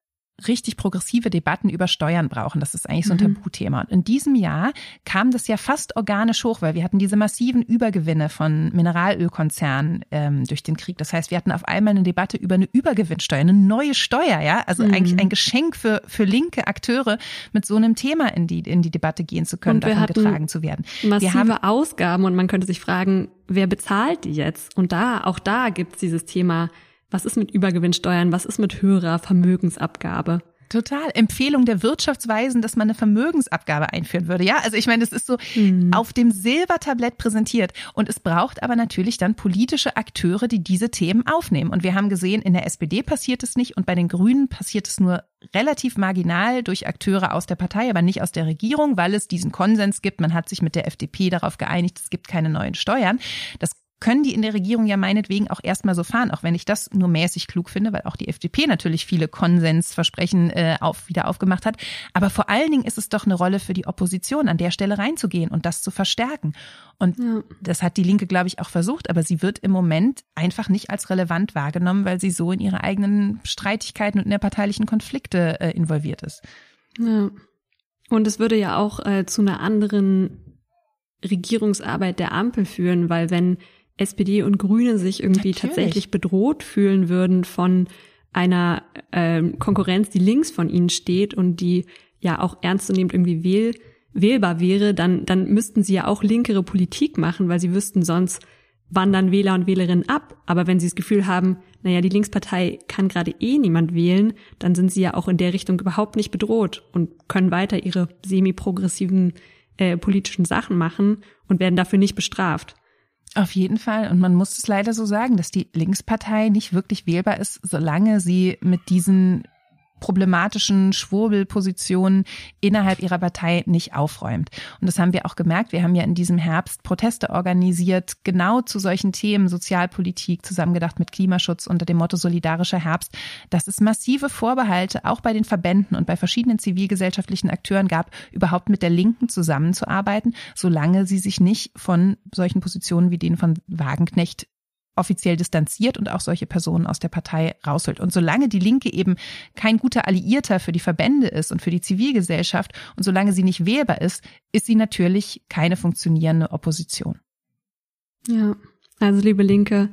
richtig progressive Debatten über Steuern brauchen. Das ist eigentlich so ein mhm. Tabuthema. Und in diesem Jahr kam das ja fast organisch hoch, weil wir hatten diese massiven Übergewinne von Mineralölkonzernen ähm, durch den Krieg. Das heißt, wir hatten auf einmal eine Debatte über eine Übergewinnsteuer, eine neue Steuer, ja, also mhm. eigentlich ein Geschenk für für linke Akteure, mit so einem Thema in die in die Debatte gehen zu können, davon getragen zu werden. Massive wir haben Ausgaben und man könnte sich fragen, wer bezahlt die jetzt? Und da auch da gibt's dieses Thema was ist mit Übergewinnsteuern? Was ist mit höherer Vermögensabgabe? Total. Empfehlung der Wirtschaftsweisen, dass man eine Vermögensabgabe einführen würde. Ja, also ich meine, das ist so mhm. auf dem Silbertablett präsentiert. Und es braucht aber natürlich dann politische Akteure, die diese Themen aufnehmen. Und wir haben gesehen, in der SPD passiert es nicht und bei den Grünen passiert es nur relativ marginal durch Akteure aus der Partei, aber nicht aus der Regierung, weil es diesen Konsens gibt. Man hat sich mit der FDP darauf geeinigt, es gibt keine neuen Steuern. Das können die in der Regierung ja meinetwegen auch erstmal so fahren, auch wenn ich das nur mäßig klug finde, weil auch die FDP natürlich viele Konsensversprechen äh, auf, wieder aufgemacht hat. Aber vor allen Dingen ist es doch eine Rolle für die Opposition, an der Stelle reinzugehen und das zu verstärken. Und ja. das hat die Linke, glaube ich, auch versucht, aber sie wird im Moment einfach nicht als relevant wahrgenommen, weil sie so in ihre eigenen Streitigkeiten und in der parteilichen Konflikte äh, involviert ist. Ja. Und es würde ja auch äh, zu einer anderen Regierungsarbeit der Ampel führen, weil wenn SPD und Grüne sich irgendwie Natürlich. tatsächlich bedroht fühlen würden von einer ähm, Konkurrenz, die links von ihnen steht und die ja auch ernstzunehmend irgendwie wähl wählbar wäre, dann, dann müssten sie ja auch linkere Politik machen, weil sie wüssten sonst, wandern Wähler und Wählerinnen ab. Aber wenn sie das Gefühl haben, naja, die Linkspartei kann gerade eh niemand wählen, dann sind sie ja auch in der Richtung überhaupt nicht bedroht und können weiter ihre semi-progressiven äh, politischen Sachen machen und werden dafür nicht bestraft. Auf jeden Fall. Und man muss es leider so sagen, dass die Linkspartei nicht wirklich wählbar ist, solange sie mit diesen problematischen Schwurbelpositionen innerhalb ihrer Partei nicht aufräumt. Und das haben wir auch gemerkt. Wir haben ja in diesem Herbst Proteste organisiert, genau zu solchen Themen Sozialpolitik, zusammengedacht mit Klimaschutz unter dem Motto Solidarischer Herbst, dass es massive Vorbehalte auch bei den Verbänden und bei verschiedenen zivilgesellschaftlichen Akteuren gab, überhaupt mit der Linken zusammenzuarbeiten, solange sie sich nicht von solchen Positionen wie denen von Wagenknecht offiziell distanziert und auch solche Personen aus der Partei rausholt. Und solange die Linke eben kein guter Alliierter für die Verbände ist und für die Zivilgesellschaft und solange sie nicht wählbar ist, ist sie natürlich keine funktionierende Opposition. Ja, also liebe Linke,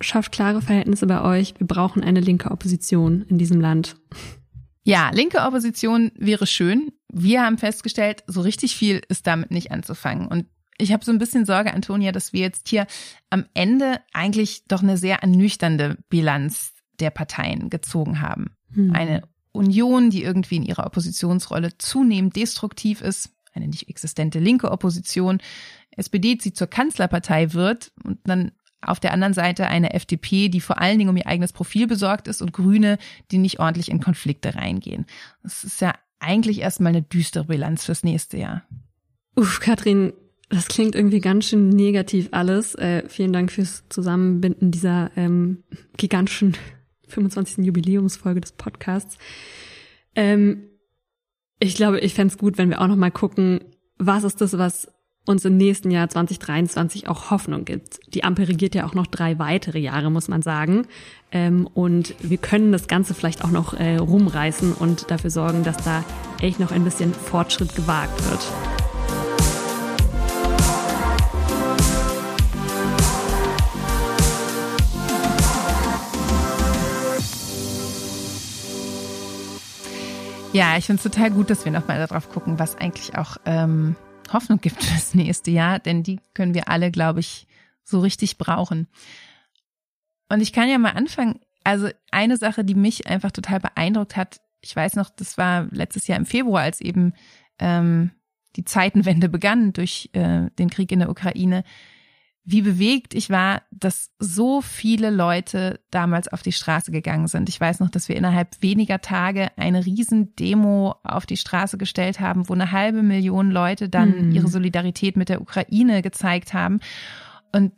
schafft klare Verhältnisse bei euch. Wir brauchen eine linke Opposition in diesem Land. Ja, linke Opposition wäre schön. Wir haben festgestellt, so richtig viel ist damit nicht anzufangen. Und ich habe so ein bisschen Sorge, Antonia, dass wir jetzt hier am Ende eigentlich doch eine sehr ernüchternde Bilanz der Parteien gezogen haben. Hm. Eine Union, die irgendwie in ihrer Oppositionsrolle zunehmend destruktiv ist, eine nicht existente linke Opposition, SPD, die zur Kanzlerpartei wird und dann auf der anderen Seite eine FDP, die vor allen Dingen um ihr eigenes Profil besorgt ist und Grüne, die nicht ordentlich in Konflikte reingehen. Das ist ja eigentlich erstmal eine düstere Bilanz fürs nächste Jahr. Uff, Katrin, das klingt irgendwie ganz schön negativ alles. Äh, vielen Dank fürs Zusammenbinden dieser ähm, gigantischen 25. Jubiläumsfolge des Podcasts. Ähm, ich glaube, ich fände gut, wenn wir auch noch mal gucken, was ist das, was uns im nächsten Jahr 2023 auch Hoffnung gibt. Die Ampel regiert ja auch noch drei weitere Jahre, muss man sagen. Ähm, und wir können das Ganze vielleicht auch noch äh, rumreißen und dafür sorgen, dass da echt noch ein bisschen Fortschritt gewagt wird. Ja, ich finde es total gut, dass wir nochmal darauf gucken, was eigentlich auch ähm, Hoffnung gibt fürs nächste Jahr, denn die können wir alle, glaube ich, so richtig brauchen. Und ich kann ja mal anfangen. Also eine Sache, die mich einfach total beeindruckt hat, ich weiß noch, das war letztes Jahr im Februar, als eben ähm, die Zeitenwende begann durch äh, den Krieg in der Ukraine, wie bewegt ich war, dass so viele Leute damals auf die Straße gegangen sind. Ich weiß noch, dass wir innerhalb weniger Tage eine riesen Demo auf die Straße gestellt haben, wo eine halbe Million Leute dann mhm. ihre Solidarität mit der Ukraine gezeigt haben. Und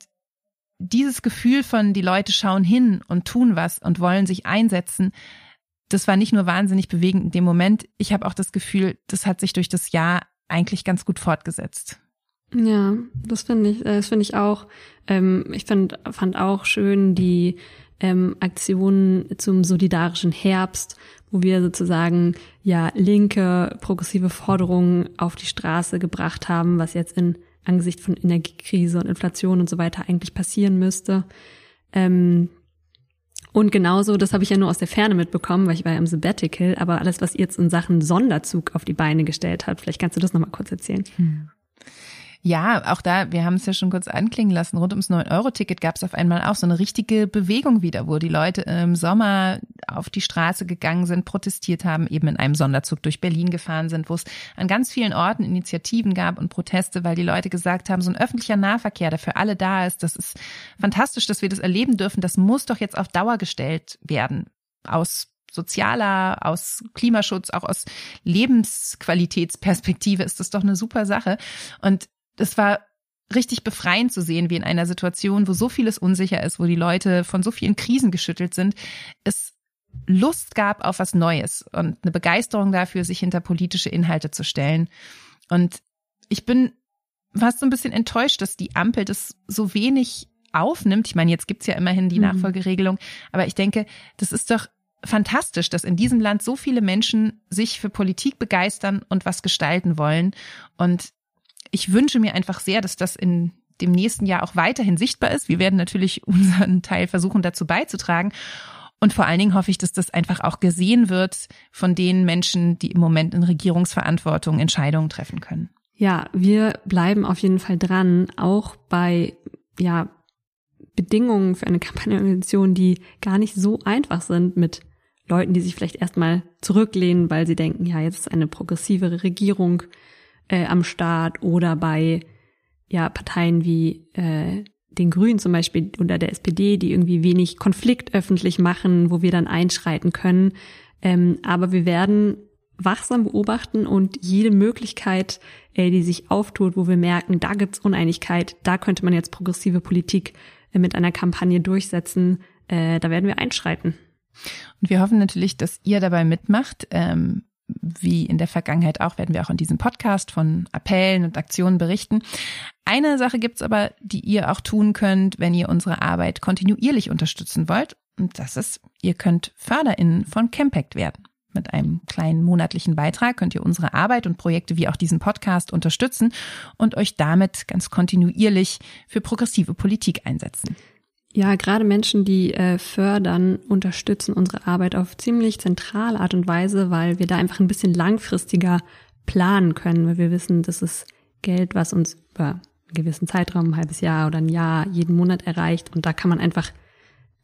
dieses Gefühl von, die Leute schauen hin und tun was und wollen sich einsetzen, das war nicht nur wahnsinnig bewegend in dem Moment. Ich habe auch das Gefühl, das hat sich durch das Jahr eigentlich ganz gut fortgesetzt. Ja, das finde ich, äh, das finde ich auch. Ähm, ich fand, fand auch schön die ähm, Aktionen zum solidarischen Herbst, wo wir sozusagen ja linke progressive Forderungen auf die Straße gebracht haben, was jetzt in Angesicht von Energiekrise und Inflation und so weiter eigentlich passieren müsste. Ähm, und genauso, das habe ich ja nur aus der Ferne mitbekommen, weil ich war ja im Sabbatical, aber alles, was ihr jetzt in Sachen Sonderzug auf die Beine gestellt habt, vielleicht kannst du das nochmal kurz erzählen. Hm. Ja, auch da, wir haben es ja schon kurz anklingen lassen, rund ums 9-Euro-Ticket gab es auf einmal auch so eine richtige Bewegung wieder, wo die Leute im Sommer auf die Straße gegangen sind, protestiert haben, eben in einem Sonderzug durch Berlin gefahren sind, wo es an ganz vielen Orten Initiativen gab und Proteste, weil die Leute gesagt haben, so ein öffentlicher Nahverkehr, der für alle da ist, das ist fantastisch, dass wir das erleben dürfen, das muss doch jetzt auf Dauer gestellt werden. Aus sozialer, aus Klimaschutz, auch aus Lebensqualitätsperspektive ist das doch eine super Sache. Und es war richtig befreiend zu sehen, wie in einer Situation, wo so vieles unsicher ist, wo die Leute von so vielen Krisen geschüttelt sind, es Lust gab auf was Neues und eine Begeisterung dafür, sich hinter politische Inhalte zu stellen. Und ich bin fast so ein bisschen enttäuscht, dass die Ampel das so wenig aufnimmt. Ich meine, jetzt gibt's ja immerhin die mhm. Nachfolgeregelung, aber ich denke, das ist doch fantastisch, dass in diesem Land so viele Menschen sich für Politik begeistern und was gestalten wollen. Und ich wünsche mir einfach sehr, dass das in dem nächsten Jahr auch weiterhin sichtbar ist. Wir werden natürlich unseren Teil versuchen, dazu beizutragen. Und vor allen Dingen hoffe ich, dass das einfach auch gesehen wird von den Menschen, die im Moment in Regierungsverantwortung Entscheidungen treffen können. Ja, wir bleiben auf jeden Fall dran, auch bei, ja, Bedingungen für eine Kampagnenorganisation, die gar nicht so einfach sind mit Leuten, die sich vielleicht erstmal zurücklehnen, weil sie denken, ja, jetzt ist eine progressivere Regierung äh, am Start oder bei ja Parteien wie äh, den Grünen zum Beispiel oder der SPD, die irgendwie wenig Konflikt öffentlich machen, wo wir dann einschreiten können. Ähm, aber wir werden wachsam beobachten und jede Möglichkeit, äh, die sich auftut, wo wir merken, da gibt's Uneinigkeit, da könnte man jetzt progressive Politik äh, mit einer Kampagne durchsetzen, äh, da werden wir einschreiten. Und wir hoffen natürlich, dass ihr dabei mitmacht. Ähm, wie in der Vergangenheit auch, werden wir auch in diesem Podcast von Appellen und Aktionen berichten. Eine Sache gibt's aber, die ihr auch tun könnt, wenn ihr unsere Arbeit kontinuierlich unterstützen wollt. Und das ist, ihr könnt FörderInnen von Campact werden. Mit einem kleinen monatlichen Beitrag könnt ihr unsere Arbeit und Projekte wie auch diesen Podcast unterstützen und euch damit ganz kontinuierlich für progressive Politik einsetzen. Ja, gerade Menschen, die äh, fördern, unterstützen unsere Arbeit auf ziemlich zentrale Art und Weise, weil wir da einfach ein bisschen langfristiger planen können, weil wir wissen, das ist Geld, was uns über einen gewissen Zeitraum, ein halbes Jahr oder ein Jahr, jeden Monat erreicht. Und da kann man einfach,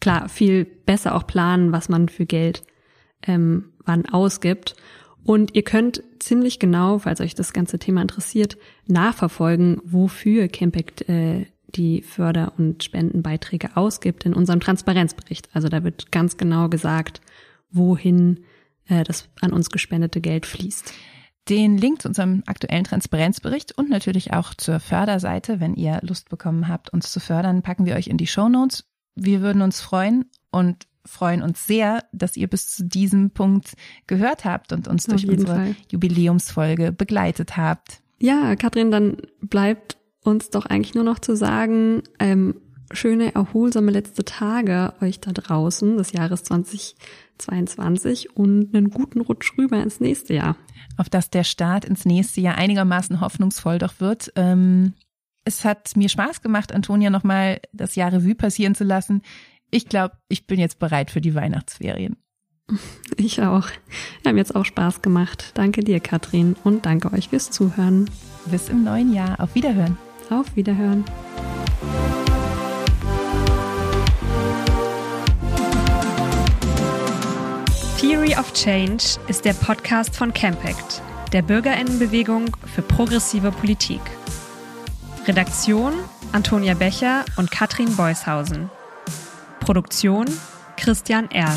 klar, viel besser auch planen, was man für Geld ähm, wann ausgibt. Und ihr könnt ziemlich genau, falls euch das ganze Thema interessiert, nachverfolgen, wofür Campact äh, die Förder- und Spendenbeiträge ausgibt in unserem Transparenzbericht. Also da wird ganz genau gesagt, wohin äh, das an uns gespendete Geld fließt. Den Link zu unserem aktuellen Transparenzbericht und natürlich auch zur Förderseite, wenn ihr Lust bekommen habt, uns zu fördern, packen wir euch in die Show Notes. Wir würden uns freuen und freuen uns sehr, dass ihr bis zu diesem Punkt gehört habt und uns durch unsere Fall. Jubiläumsfolge begleitet habt. Ja, Katrin, dann bleibt uns doch eigentlich nur noch zu sagen, ähm, schöne, erholsame letzte Tage euch da draußen des Jahres 2022 und einen guten Rutsch rüber ins nächste Jahr. Auf dass der Start ins nächste Jahr einigermaßen hoffnungsvoll doch wird. Ähm, es hat mir Spaß gemacht, Antonia nochmal das Jahr Revue passieren zu lassen. Ich glaube, ich bin jetzt bereit für die Weihnachtsferien. Ich auch. Wir haben jetzt auch Spaß gemacht. Danke dir, Katrin, und danke euch fürs Zuhören. Bis im neuen Jahr. Auf Wiederhören. Auf Wiederhören. Theory of Change ist der Podcast von Campact, der Bürgerinnenbewegung für progressive Politik. Redaktion Antonia Becher und Katrin Beushausen. Produktion Christian Erl.